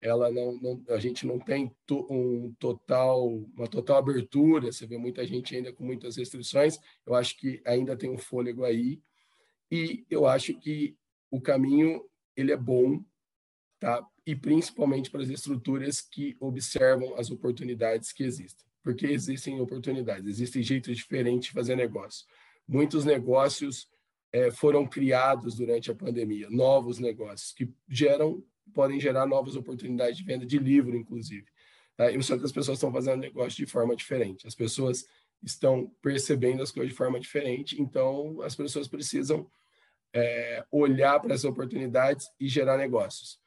ela não, não, a gente não tem to, um total uma total abertura você vê muita gente ainda com muitas restrições eu acho que ainda tem um fôlego aí e eu acho que o caminho ele é bom tá e principalmente para as estruturas que observam as oportunidades que existem porque existem oportunidades existem jeitos diferentes de fazer negócio muitos negócios é, foram criados durante a pandemia novos negócios que geram podem gerar novas oportunidades de venda de livro, inclusive. Tá? Só que as pessoas estão fazendo negócio de forma diferente. As pessoas estão percebendo as coisas de forma diferente, então as pessoas precisam é, olhar para as oportunidades e gerar negócios.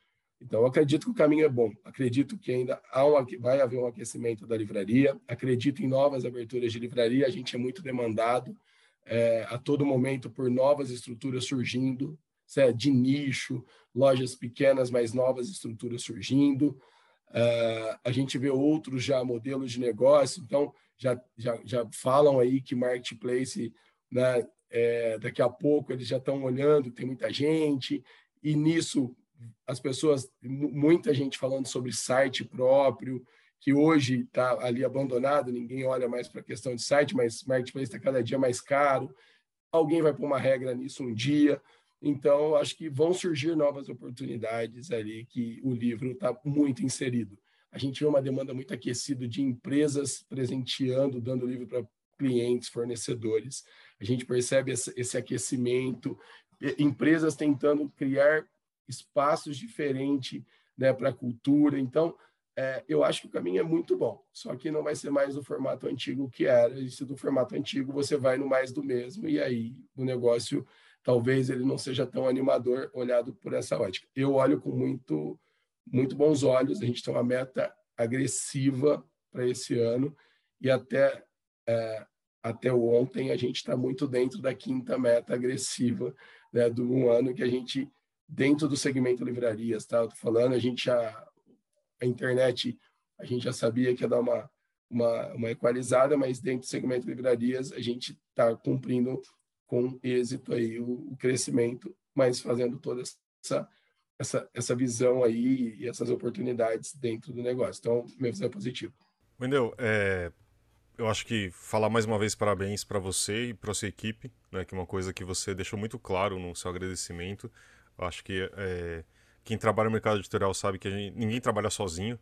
Então, acredito que o caminho é bom. Acredito que ainda há um, vai haver um aquecimento da livraria. Acredito em novas aberturas de livraria. A gente é muito demandado é, a todo momento por novas estruturas surgindo de nicho, lojas pequenas, mais novas estruturas surgindo. Uh, a gente vê outros já modelos de negócio, então já, já, já falam aí que marketplace, né, é, daqui a pouco eles já estão olhando, tem muita gente, e nisso as pessoas, muita gente falando sobre site próprio, que hoje está ali abandonado, ninguém olha mais para a questão de site, mas marketplace está cada dia mais caro. Alguém vai pôr uma regra nisso um dia. Então, acho que vão surgir novas oportunidades ali que o livro está muito inserido. A gente vê uma demanda muito aquecida de empresas presenteando, dando livro para clientes, fornecedores. A gente percebe esse aquecimento, empresas tentando criar espaços diferentes né, para a cultura. Então, é, eu acho que o caminho é muito bom, só que não vai ser mais do formato antigo que era. E se do formato antigo você vai no mais do mesmo, e aí o negócio talvez ele não seja tão animador olhado por essa ótica. Eu olho com muito, muito bons olhos, a gente tem uma meta agressiva para esse ano e até, é, até ontem a gente está muito dentro da quinta meta agressiva né, do um ano que a gente, dentro do segmento livrarias, tá? Eu tô falando, a gente já, a internet, a gente já sabia que ia dar uma, uma, uma equalizada, mas dentro do segmento livrarias a gente está cumprindo com êxito aí o, o crescimento, mas fazendo toda essa, essa, essa visão aí e essas oportunidades dentro do negócio. Então, minha visão é positiva. Wendel, é, eu acho que falar mais uma vez parabéns para você e para sua equipe, né, que é uma coisa que você deixou muito claro no seu agradecimento. Eu acho que é, quem trabalha no mercado editorial sabe que gente, ninguém trabalha sozinho,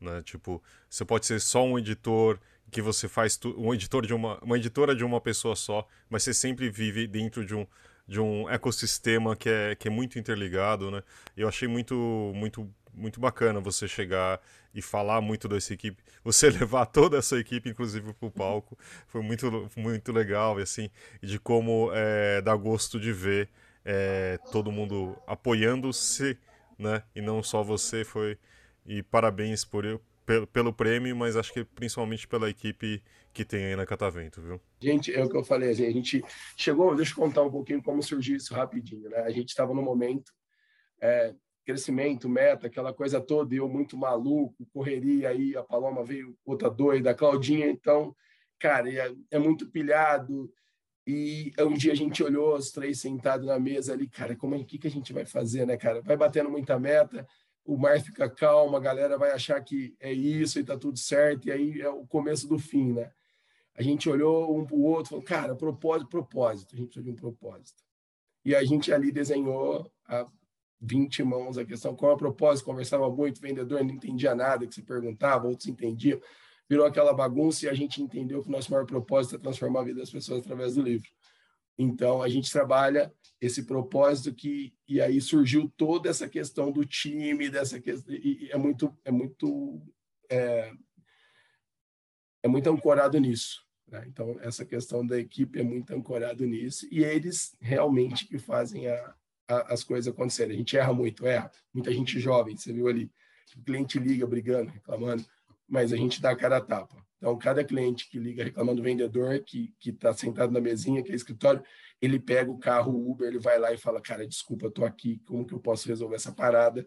né? Tipo, você pode ser só um editor que você faz tu, um editor de uma, uma editora de uma pessoa só, mas você sempre vive dentro de um, de um ecossistema que é, que é muito interligado, né? Eu achei muito, muito, muito bacana você chegar e falar muito dessa equipe, você levar toda essa equipe, inclusive, para o palco, foi muito, muito legal, e assim, de como é, dá gosto de ver é, todo mundo apoiando-se, né? E não só você, foi... E parabéns por, pelo, pelo prêmio, mas acho que principalmente pela equipe que tem aí na Catavento, viu? Gente, é o que eu falei, assim, a gente chegou, deixa eu contar um pouquinho como surgiu isso rapidinho, né? A gente estava no momento, é, crescimento, meta, aquela coisa toda, eu muito maluco, correria aí, a Paloma veio outra doida, a Claudinha, então, cara, é, é muito pilhado, E um dia a gente olhou os três sentados na mesa ali, cara, como é que, que a gente vai fazer, né, cara? Vai batendo muita meta, o mar fica calmo, a galera vai achar que é isso e tá tudo certo, e aí é o começo do fim, né? A gente olhou um para o outro, falou, cara, propósito, propósito, a gente precisa de um propósito. E a gente ali desenhou a 20 mãos a questão qual é o propósito, conversava muito, vendedor não entendia nada que se perguntava, outros entendiam, virou aquela bagunça e a gente entendeu que o nosso maior propósito é transformar a vida das pessoas através do livro. Então, a gente trabalha esse propósito que e aí surgiu toda essa questão do time, dessa questão e é muito é muito é, é muito ancorado nisso. Né? Então, essa questão da equipe é muito ancorado nisso e eles realmente que fazem a, a, as coisas acontecerem. A gente erra muito, erra. Muita gente jovem, você viu ali, o cliente liga brigando, reclamando, mas a gente dá a cara a tapa. Então, cada cliente que liga reclamando do vendedor, que está sentado na mesinha, que é escritório, ele pega o carro Uber, ele vai lá e fala, cara, desculpa, estou aqui, como que eu posso resolver essa parada?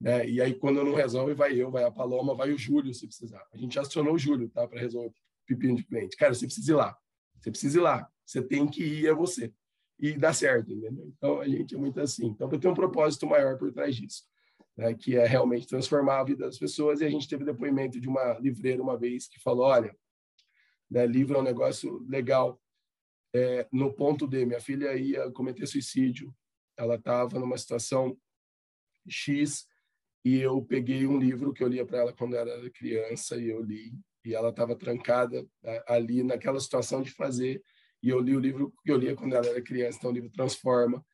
Né? E aí, quando não resolve, vai eu, vai a Paloma, vai o Júlio, se precisar. A gente acionou o Júlio, tá? Para resolver o pepino de cliente. Cara, você precisa ir lá. Você precisa ir lá. Você tem que ir, é você. E dá certo, entendeu? Então, a gente é muito assim. Então, eu tenho um propósito maior por trás disso né, que é realmente transformar a vida das pessoas. E a gente teve depoimento de uma livreira uma vez que falou: olha, né, livro é um negócio legal. É, no ponto D, minha filha ia cometer suicídio, ela estava numa situação X e eu peguei um livro que eu lia para ela quando era criança e eu li e ela estava trancada né, ali naquela situação de fazer e eu li o livro que eu lia quando ela era criança, então o livro transforma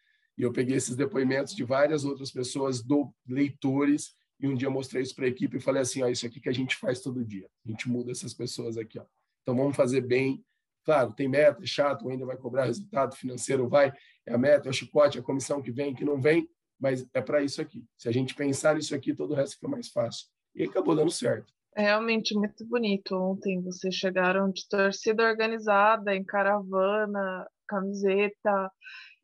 e eu peguei esses depoimentos de várias outras pessoas, do leitores, e um dia mostrei isso para a equipe e falei assim: ó, isso aqui que a gente faz todo dia. A gente muda essas pessoas aqui. Ó. Então vamos fazer bem. Claro, tem meta, é chato, ainda vai cobrar resultado financeiro, vai, é a meta, é o chicote, é a comissão que vem, que não vem, mas é para isso aqui. Se a gente pensar nisso aqui, todo o resto fica mais fácil. E acabou dando certo. É realmente muito bonito. Ontem vocês chegaram de torcida organizada, em caravana, camiseta,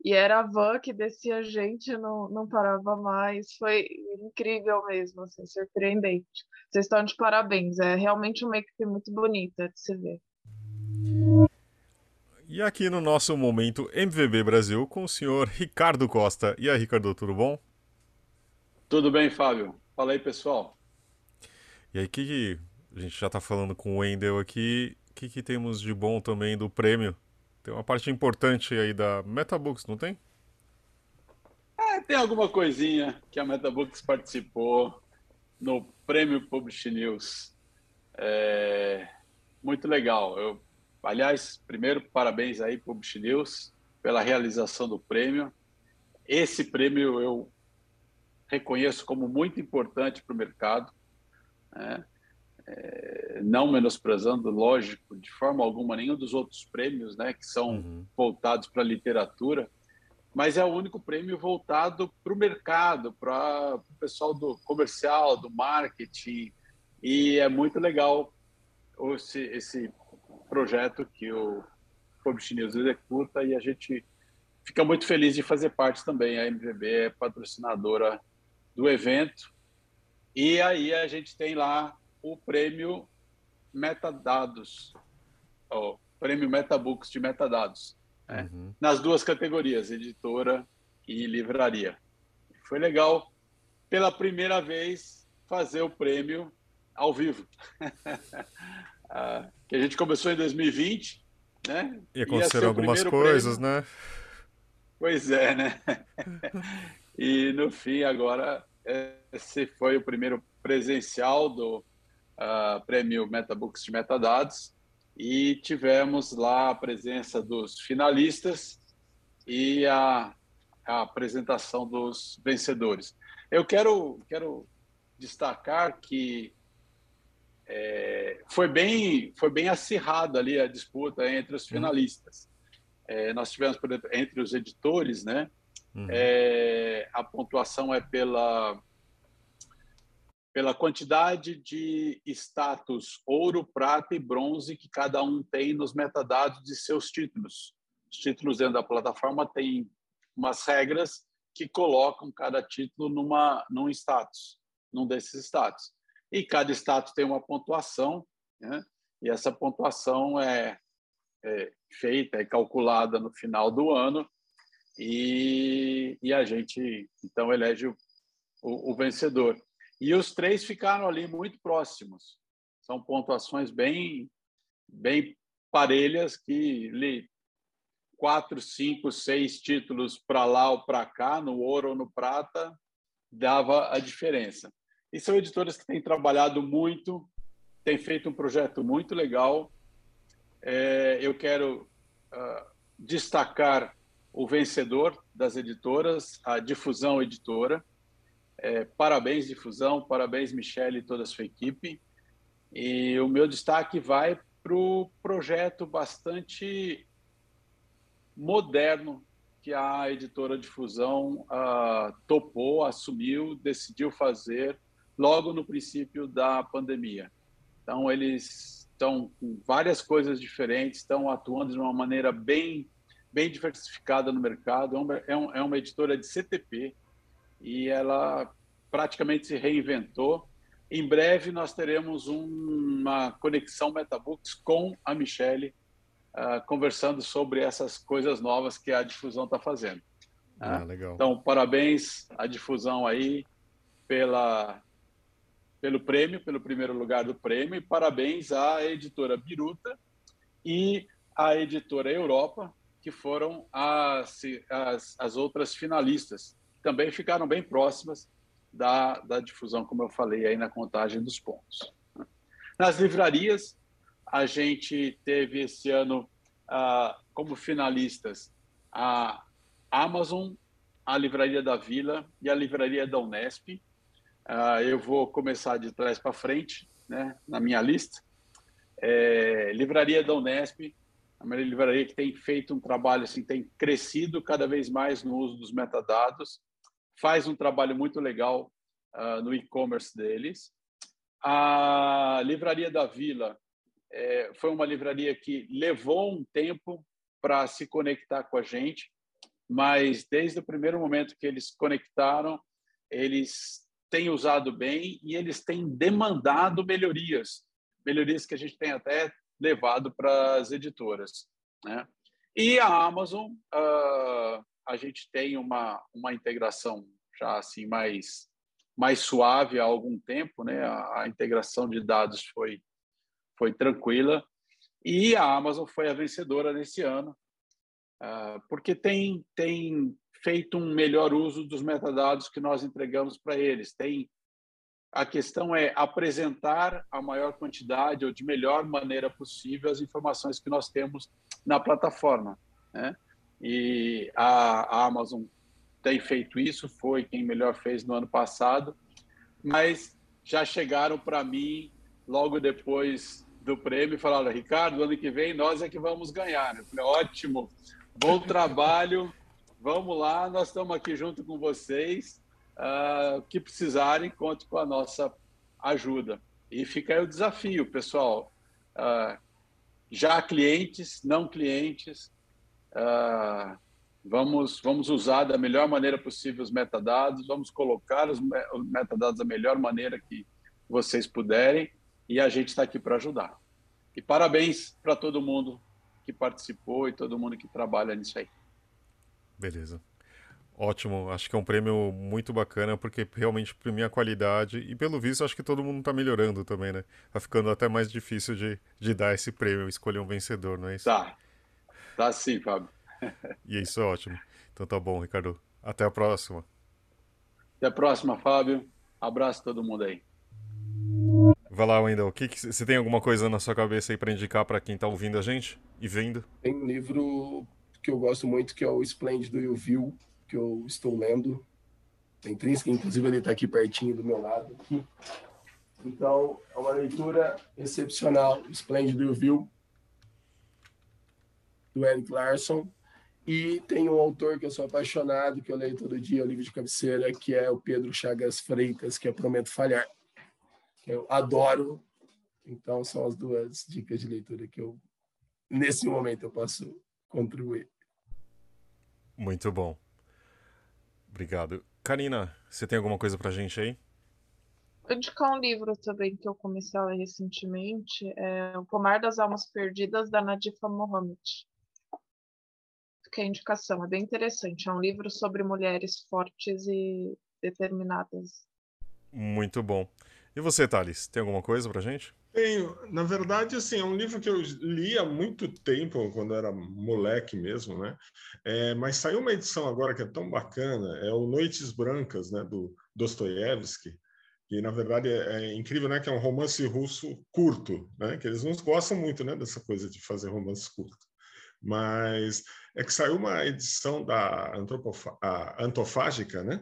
e era a van que descia a gente, não, não parava mais. Foi incrível mesmo, assim, surpreendente. Vocês estão de parabéns. É realmente uma equipe muito bonita de se ver. E aqui no nosso momento MVB Brasil com o senhor Ricardo Costa. E aí, Ricardo, tudo bom? Tudo bem, Fábio. Fala aí, pessoal. E aí, o que, que, a gente já está falando com o Wendel aqui? O que, que temos de bom também do prêmio tem uma parte importante aí da Metabooks, não tem? É, tem alguma coisinha que a Metabooks participou no Prêmio Publish News. É, muito legal. Eu, aliás, primeiro, parabéns aí, Publish News, pela realização do prêmio. Esse prêmio eu reconheço como muito importante para o mercado. Né? É, não menosprezando, lógico, de forma alguma, nenhum dos outros prêmios, né, que são uhum. voltados para a literatura, mas é o único prêmio voltado para o mercado, para o pessoal do comercial, do marketing, e é muito legal esse, esse projeto que o Publish News executa e a gente fica muito feliz de fazer parte também. A MVB é patrocinadora do evento. E aí a gente tem lá o prêmio Metadados, o prêmio Metabooks de Metadados, né? uhum. nas duas categorias, editora e livraria. Foi legal, pela primeira vez, fazer o prêmio ao vivo. Ah, que a gente começou em 2020, né? E aconteceram algumas coisas, prêmio. né? Pois é, né? e no fim, agora, esse foi o primeiro presencial do uh, prêmio Metabooks de Metadados e tivemos lá a presença dos finalistas e a, a apresentação dos vencedores. Eu quero, quero destacar que é, foi bem foi bem acirrada ali a disputa entre os uhum. finalistas. É, nós tivemos, por exemplo, entre os editores, né? Uhum. É, a pontuação é pela pela quantidade de status ouro, prata e bronze que cada um tem nos metadados de seus títulos. Os títulos dentro da plataforma têm umas regras que colocam cada título numa num status, num desses status. E cada status tem uma pontuação, né? E essa pontuação é é, feita e calculada no final do ano e, e a gente então elege o, o, o, vencedor. E os três ficaram ali muito próximos. São pontuações bem, bem parelhas que li quatro, cinco, seis títulos para lá ou para cá, no ouro ou no prata, dava a diferença. E são editoras que têm trabalhado muito, têm feito um projeto muito legal. É, eu quero uh, destacar o vencedor das editoras, a Difusão Editora. É, parabéns, Difusão, parabéns, Michele e toda a sua equipe. E o meu destaque vai para o projeto bastante moderno que a editora Difusão uh, topou, assumiu, decidiu fazer logo no princípio da pandemia. Então, eles estão com várias coisas diferentes, estão atuando de uma maneira bem, bem diversificada no mercado. É uma, é uma é editora de CTP e ela praticamente se reinventou. Em breve, nós teremos uma conexão Metabooks com a Michelle, uh, conversando sobre essas coisas novas que a difusão está fazendo. Ah, legal. Então, parabéns à difusão aí pela pelo prêmio, pelo primeiro lugar do prêmio, e parabéns à editora Biruta e à editora Europa, que foram as, as, as outras finalistas, também ficaram bem próximas da, da difusão, como eu falei aí na contagem dos pontos. Nas livrarias, a gente teve esse ano ah, como finalistas a Amazon, a Livraria da Vila e a Livraria da Unesp. Uh, eu vou começar de trás para frente, né, na minha lista. É, livraria da Unesp, a livraria que tem feito um trabalho, assim, tem crescido cada vez mais no uso dos metadados, faz um trabalho muito legal uh, no e-commerce deles. A Livraria da Vila é, foi uma livraria que levou um tempo para se conectar com a gente, mas desde o primeiro momento que eles conectaram, eles têm usado bem e eles têm demandado melhorias, melhorias que a gente tem até levado para as editoras. Né? E a Amazon, uh, a gente tem uma, uma integração já assim mais, mais suave há algum tempo, né? a, a integração de dados foi, foi tranquila, e a Amazon foi a vencedora nesse ano, uh, porque tem, tem feito um melhor uso dos metadados que nós entregamos para eles. Tem a questão é apresentar a maior quantidade ou de melhor maneira possível as informações que nós temos na plataforma, né? E a, Amazon tem feito isso, foi quem melhor fez no ano passado, mas já chegaram para mim logo depois do prêmio e falaram: Ricardo, ano que vem nós é que vamos ganhar. Eu falei: ótimo, bom trabalho, Vamos lá, nós estamos aqui junto com vocês. Uh, que precisarem, conte com a nossa ajuda. E fica aí o desafio, pessoal. Uh, já clientes, não clientes, uh, vamos, vamos usar da melhor maneira possível os metadados, vamos colocar os metadados da melhor maneira que vocês puderem e a gente está aqui para ajudar. E parabéns para todo mundo que participou e todo mundo que trabalha nisso aí. Beleza. Ótimo, acho que é um prêmio muito bacana porque realmente premia a qualidade e pelo visto acho que todo mundo está melhorando também, né? Tá ficando até mais difícil de, de dar esse prêmio, escolher um vencedor, não é isso? Tá, tá sim, Fábio. e é isso é ótimo. Então tá bom, Ricardo. Até a próxima. Até a próxima, Fábio. Abraço a todo mundo aí. Vai lá, Wendel. Que que, você tem alguma coisa na sua cabeça aí para indicar para quem está ouvindo a gente e vendo? Tem um livro que eu gosto muito, que é o Splendid You View, que eu estou lendo. Tem Trinska, inclusive ele está aqui pertinho do meu lado. Aqui. Então, é uma leitura excepcional, Splendid You View, do Eric Larson. E tem um autor que eu sou apaixonado, que eu leio todo dia, o livro de cabeceira, que é o Pedro Chagas Freitas, que é Prometo Falhar. Eu adoro. Então, são as duas dicas de leitura que eu, nesse momento, eu posso contribuir. Muito bom. Obrigado. Karina, você tem alguma coisa pra gente aí? Vou indicar um livro também que eu comecei a ler recentemente, é O Pomar das Almas Perdidas, da Nadifa Mohamed. Que é indicação, é bem interessante. É um livro sobre mulheres fortes e determinadas. Muito bom. E você, Thales, tem alguma coisa pra gente? Tenho. Na verdade, assim, é um livro que eu li há muito tempo, quando era moleque mesmo, né? É, mas saiu uma edição agora que é tão bacana, é o Noites Brancas, né, do Dostoiévski, que na verdade é, é, incrível, né, que é um romance russo curto, né, que eles não gostam muito, né, dessa coisa de fazer romance curto. Mas é que saiu uma edição da Antofágica, né,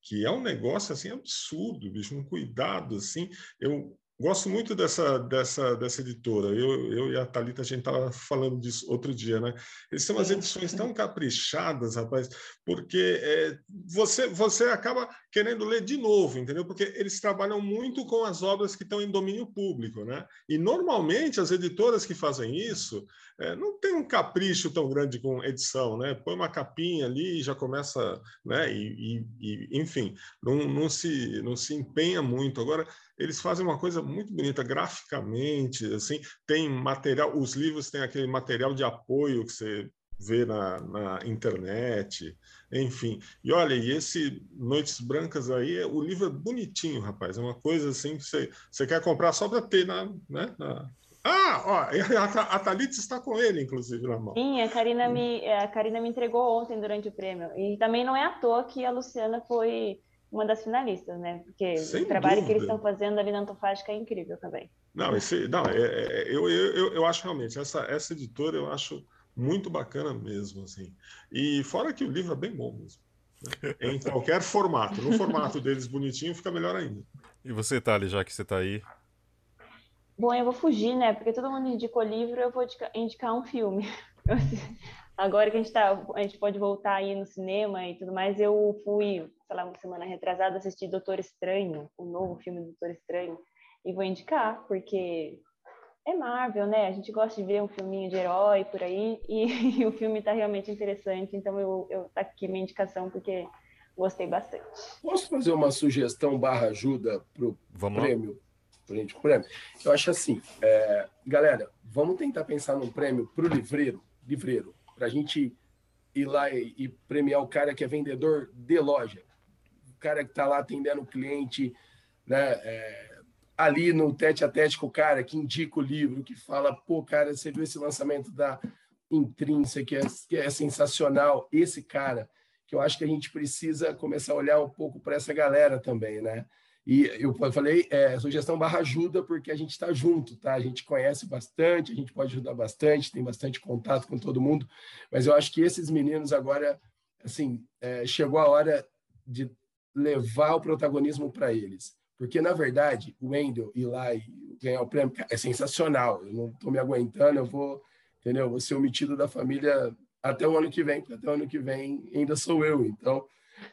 que é um negócio assim absurdo, bicho, um cuidado assim. Eu Gosto muito dessa, dessa, dessa editora. Eu, eu e a Thalita, a gente estava falando disso outro dia, né? Eles têm umas edições tão caprichadas, rapaz, porque é, você, você acaba querendo ler de novo, entendeu? Porque eles trabalham muito com as obras que estão em domínio público, né? E normalmente as editoras que fazem isso é, não tem um capricho tão grande com edição, né? Põe uma capinha ali e já começa, né? E, e, e enfim, não, não, se, não se empenha muito. Agora, eles fazem uma coisa muito bonita graficamente, assim, tem material, os livros têm aquele material de apoio que você vê na, na internet, enfim. E olha, e esse Noites Brancas aí, o livro é bonitinho, rapaz, é uma coisa assim que você, você quer comprar só para ter na, né, na, ah, ó, a, Thalita está com ele, inclusive, na mão. Sim, a Karina, me, a Karina me entregou ontem durante o prêmio. E também não é à toa que a Luciana foi uma das finalistas, né? Porque Sem o trabalho dúvida. que eles estão fazendo ali na Antofágica é incrível também. Não, esse, não é, é, eu, eu, eu acho realmente, essa, essa editora eu acho muito bacana mesmo, assim. E fora que o livro é bem bom mesmo. Né? Em qualquer formato. No formato deles bonitinho fica melhor ainda. E você, Thali, já que você está aí? Bom, eu vou fugir, né? Porque todo mundo indicou livro, eu vou indicar um filme. Agora que a gente, tá, a gente pode voltar aí no cinema e tudo mais, eu fui, sei lá, uma semana retrasada assistir Doutor Estranho, o novo filme do Doutor Estranho, e vou indicar, porque é Marvel, né? A gente gosta de ver um filminho de herói por aí, e, e o filme está realmente interessante, então eu, eu tá aqui minha indicação, porque gostei bastante. Posso fazer uma sugestão barra ajuda para o prêmio? Gente, prêmio? Eu acho assim, é, galera, vamos tentar pensar num prêmio para o livreiro, livreiro para a gente ir lá e, e, premiar o cara que é vendedor de loja, o cara que está lá atendendo o cliente, né? É, ali no tete a tete com o cara que indica o livro, que fala, pô, cara, você viu esse lançamento da Intrínseca, que é, que é sensacional. Esse cara, que eu acho que a gente precisa começar a olhar um pouco para essa galera também, né? E eu falei, é, sugestão barra ajuda, porque a gente está junto, tá? A gente conhece bastante, a gente pode ajudar bastante, tem bastante contato com todo mundo, mas eu acho que esses meninos agora, assim, é, chegou a hora de levar o protagonismo para eles. Porque, na verdade, o Wendel ir lá e ganhar o prêmio é sensacional. Eu não estou me aguentando, eu vou, entendeu? Vou ser omitido da família até o ano que vem, porque até o ano que vem ainda sou eu. Então,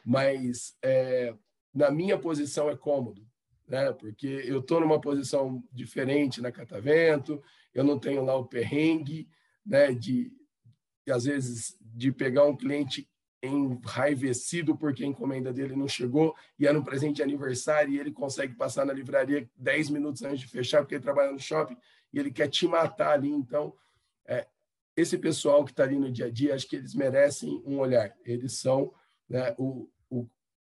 mas é, na minha posição é cômodo, né? Porque eu estou numa posição diferente na Catavento, eu não tenho lá o perrengue, né? De às vezes de pegar um cliente enraivecido porque a encomenda dele não chegou e era um presente de aniversário e ele consegue passar na livraria 10 minutos antes de fechar porque ele trabalha no shopping e ele quer te matar ali. Então, é, esse pessoal que está ali no dia a dia, acho que eles merecem um olhar. Eles são né, o,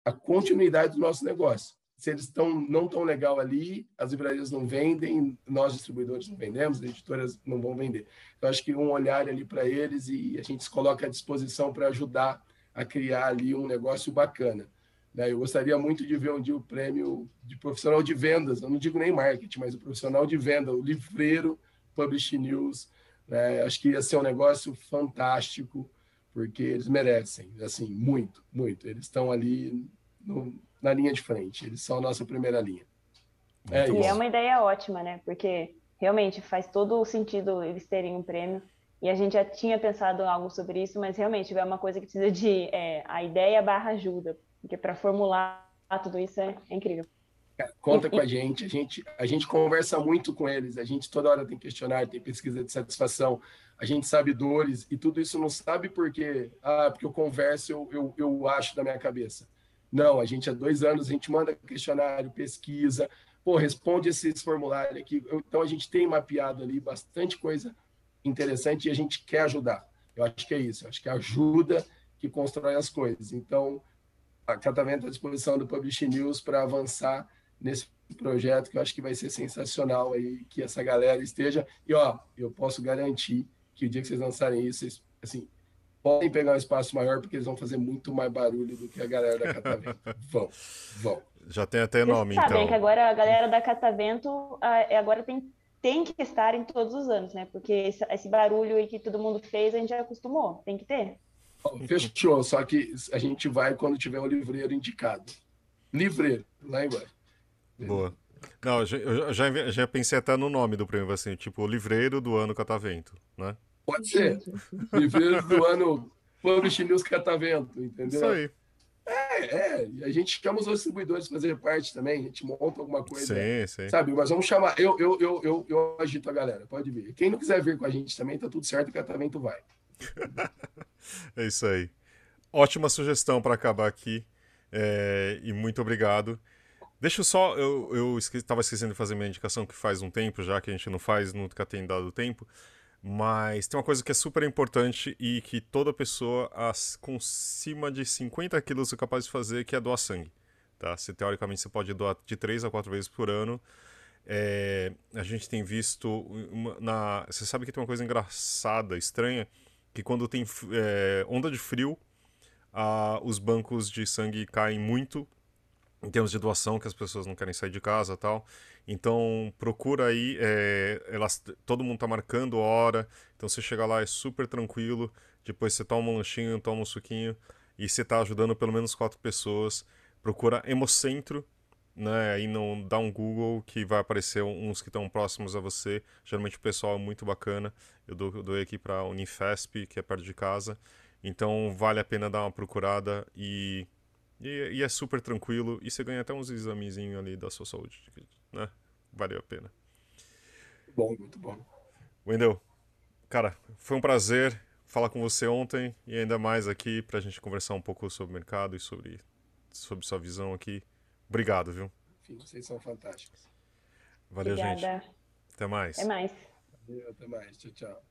a continuidade do nosso negócio. Se eles estão não tão legal ali, as livrarias não vendem, nós distribuidores não vendemos, as editoras não vão vender. Então acho que um olhar ali para eles e a gente se coloca à disposição para ajudar a criar ali um negócio bacana. Né? Eu gostaria muito de ver um dia o prêmio de profissional de vendas, eu não digo nem marketing, mas o profissional de venda, o livreiro Publish News. Né? Acho que ia ser um negócio fantástico porque eles merecem, assim, muito, muito. Eles estão ali no, na linha de frente, eles são a nossa primeira linha. É e é uma ideia ótima, né? Porque realmente faz todo o sentido eles terem um prêmio. E a gente já tinha pensado algo sobre isso, mas realmente é uma coisa que precisa de é, a ideia barra ajuda, porque para formular tudo isso é, é incrível. Conta com a gente. A gente, a gente conversa muito com eles. A gente toda hora tem questionário, tem pesquisa de satisfação. A gente sabe dores e tudo isso não sabe porque, ah, porque eu converso, eu, eu, eu acho da minha cabeça. Não, a gente há dois anos a gente manda questionário, pesquisa, pô, responde esses formulários aqui. Então a gente tem mapeado ali bastante coisa interessante e a gente quer ajudar. Eu acho que é isso, eu acho que ajuda que constrói as coisas. Então, a Catavento à disposição do Publish News para avançar nesse projeto que eu acho que vai ser sensacional aí que essa galera esteja. E ó, eu posso garantir que o dia que vocês lançarem isso, vocês, assim, podem pegar um espaço maior porque eles vão fazer muito mais barulho do que a galera da Catavento. vão, vão. Já tem até nome, Vocês sabem então. que agora a galera da Catavento ah, é, agora tem, tem que estar em todos os anos, né? Porque esse, esse barulho aí que todo mundo fez, a gente já acostumou. Tem que ter. Fechou, só que a gente vai quando tiver um livreiro indicado. Livreiro, lá embaixo. Boa. Não, eu já, já, já pensei até no nome do prêmio, assim, tipo, livreiro do ano Catavento, né? Pode ser. Livreiro do ano Publish News Catavento, entendeu? Isso aí. É, é, e a gente chama os outros distribuidores para fazer parte também, a gente monta alguma coisa, Sim, sim. sabe? Mas vamos chamar, eu, eu, eu, eu, eu agito a galera, pode vir. Quem não quiser vir com a gente também, tá tudo certo, o Catavento vai. É isso aí. Ótima sugestão para acabar aqui. é, e muito obrigado. Deixa eu só. Eu, eu esque- esquecendo de fazer minha indicação que faz um tempo já, que a gente não faz, nunca tem dado tempo. Mas tem uma coisa que é super importante e que toda pessoa as- com cima de 50 quilos é capaz de fazer, que é doar sangue. Tá? Você, teoricamente você pode doar de 3 a 4 vezes por ano. É, a gente tem visto. uma- na, você sabe que tem uma coisa engraçada, estranha, que quando tem é, onda de frio, ah, os bancos de sangue caem muito em termos de doação, que as pessoas não querem sair de casa tal. Então procura aí, é, elas, todo mundo tá marcando hora, então você chega lá é super tranquilo, depois você toma um lanchinho, toma um suquinho e você tá ajudando pelo menos quatro pessoas. Procura Hemocentro, né? Aí não dá um Google que vai aparecer uns que estão próximos a você. Geralmente o pessoal é muito bacana. Eu dou, eu dou aqui para Unifesp, que é perto de casa. Então vale a pena dar uma procurada e, e, e é super tranquilo. E você ganha até uns examezinhos ali da sua saúde, né? Valeu a pena. Bom, muito bom. Wendel, cara, foi um prazer falar com você ontem e ainda mais aqui pra gente conversar um pouco sobre o mercado e sobre, sobre sua visão aqui. Obrigado, viu? Enfim, vocês são fantásticos. Valeu, gente. Obrigada. Até mais. Até mais. Valeu, Até mais. Tchau, tchau.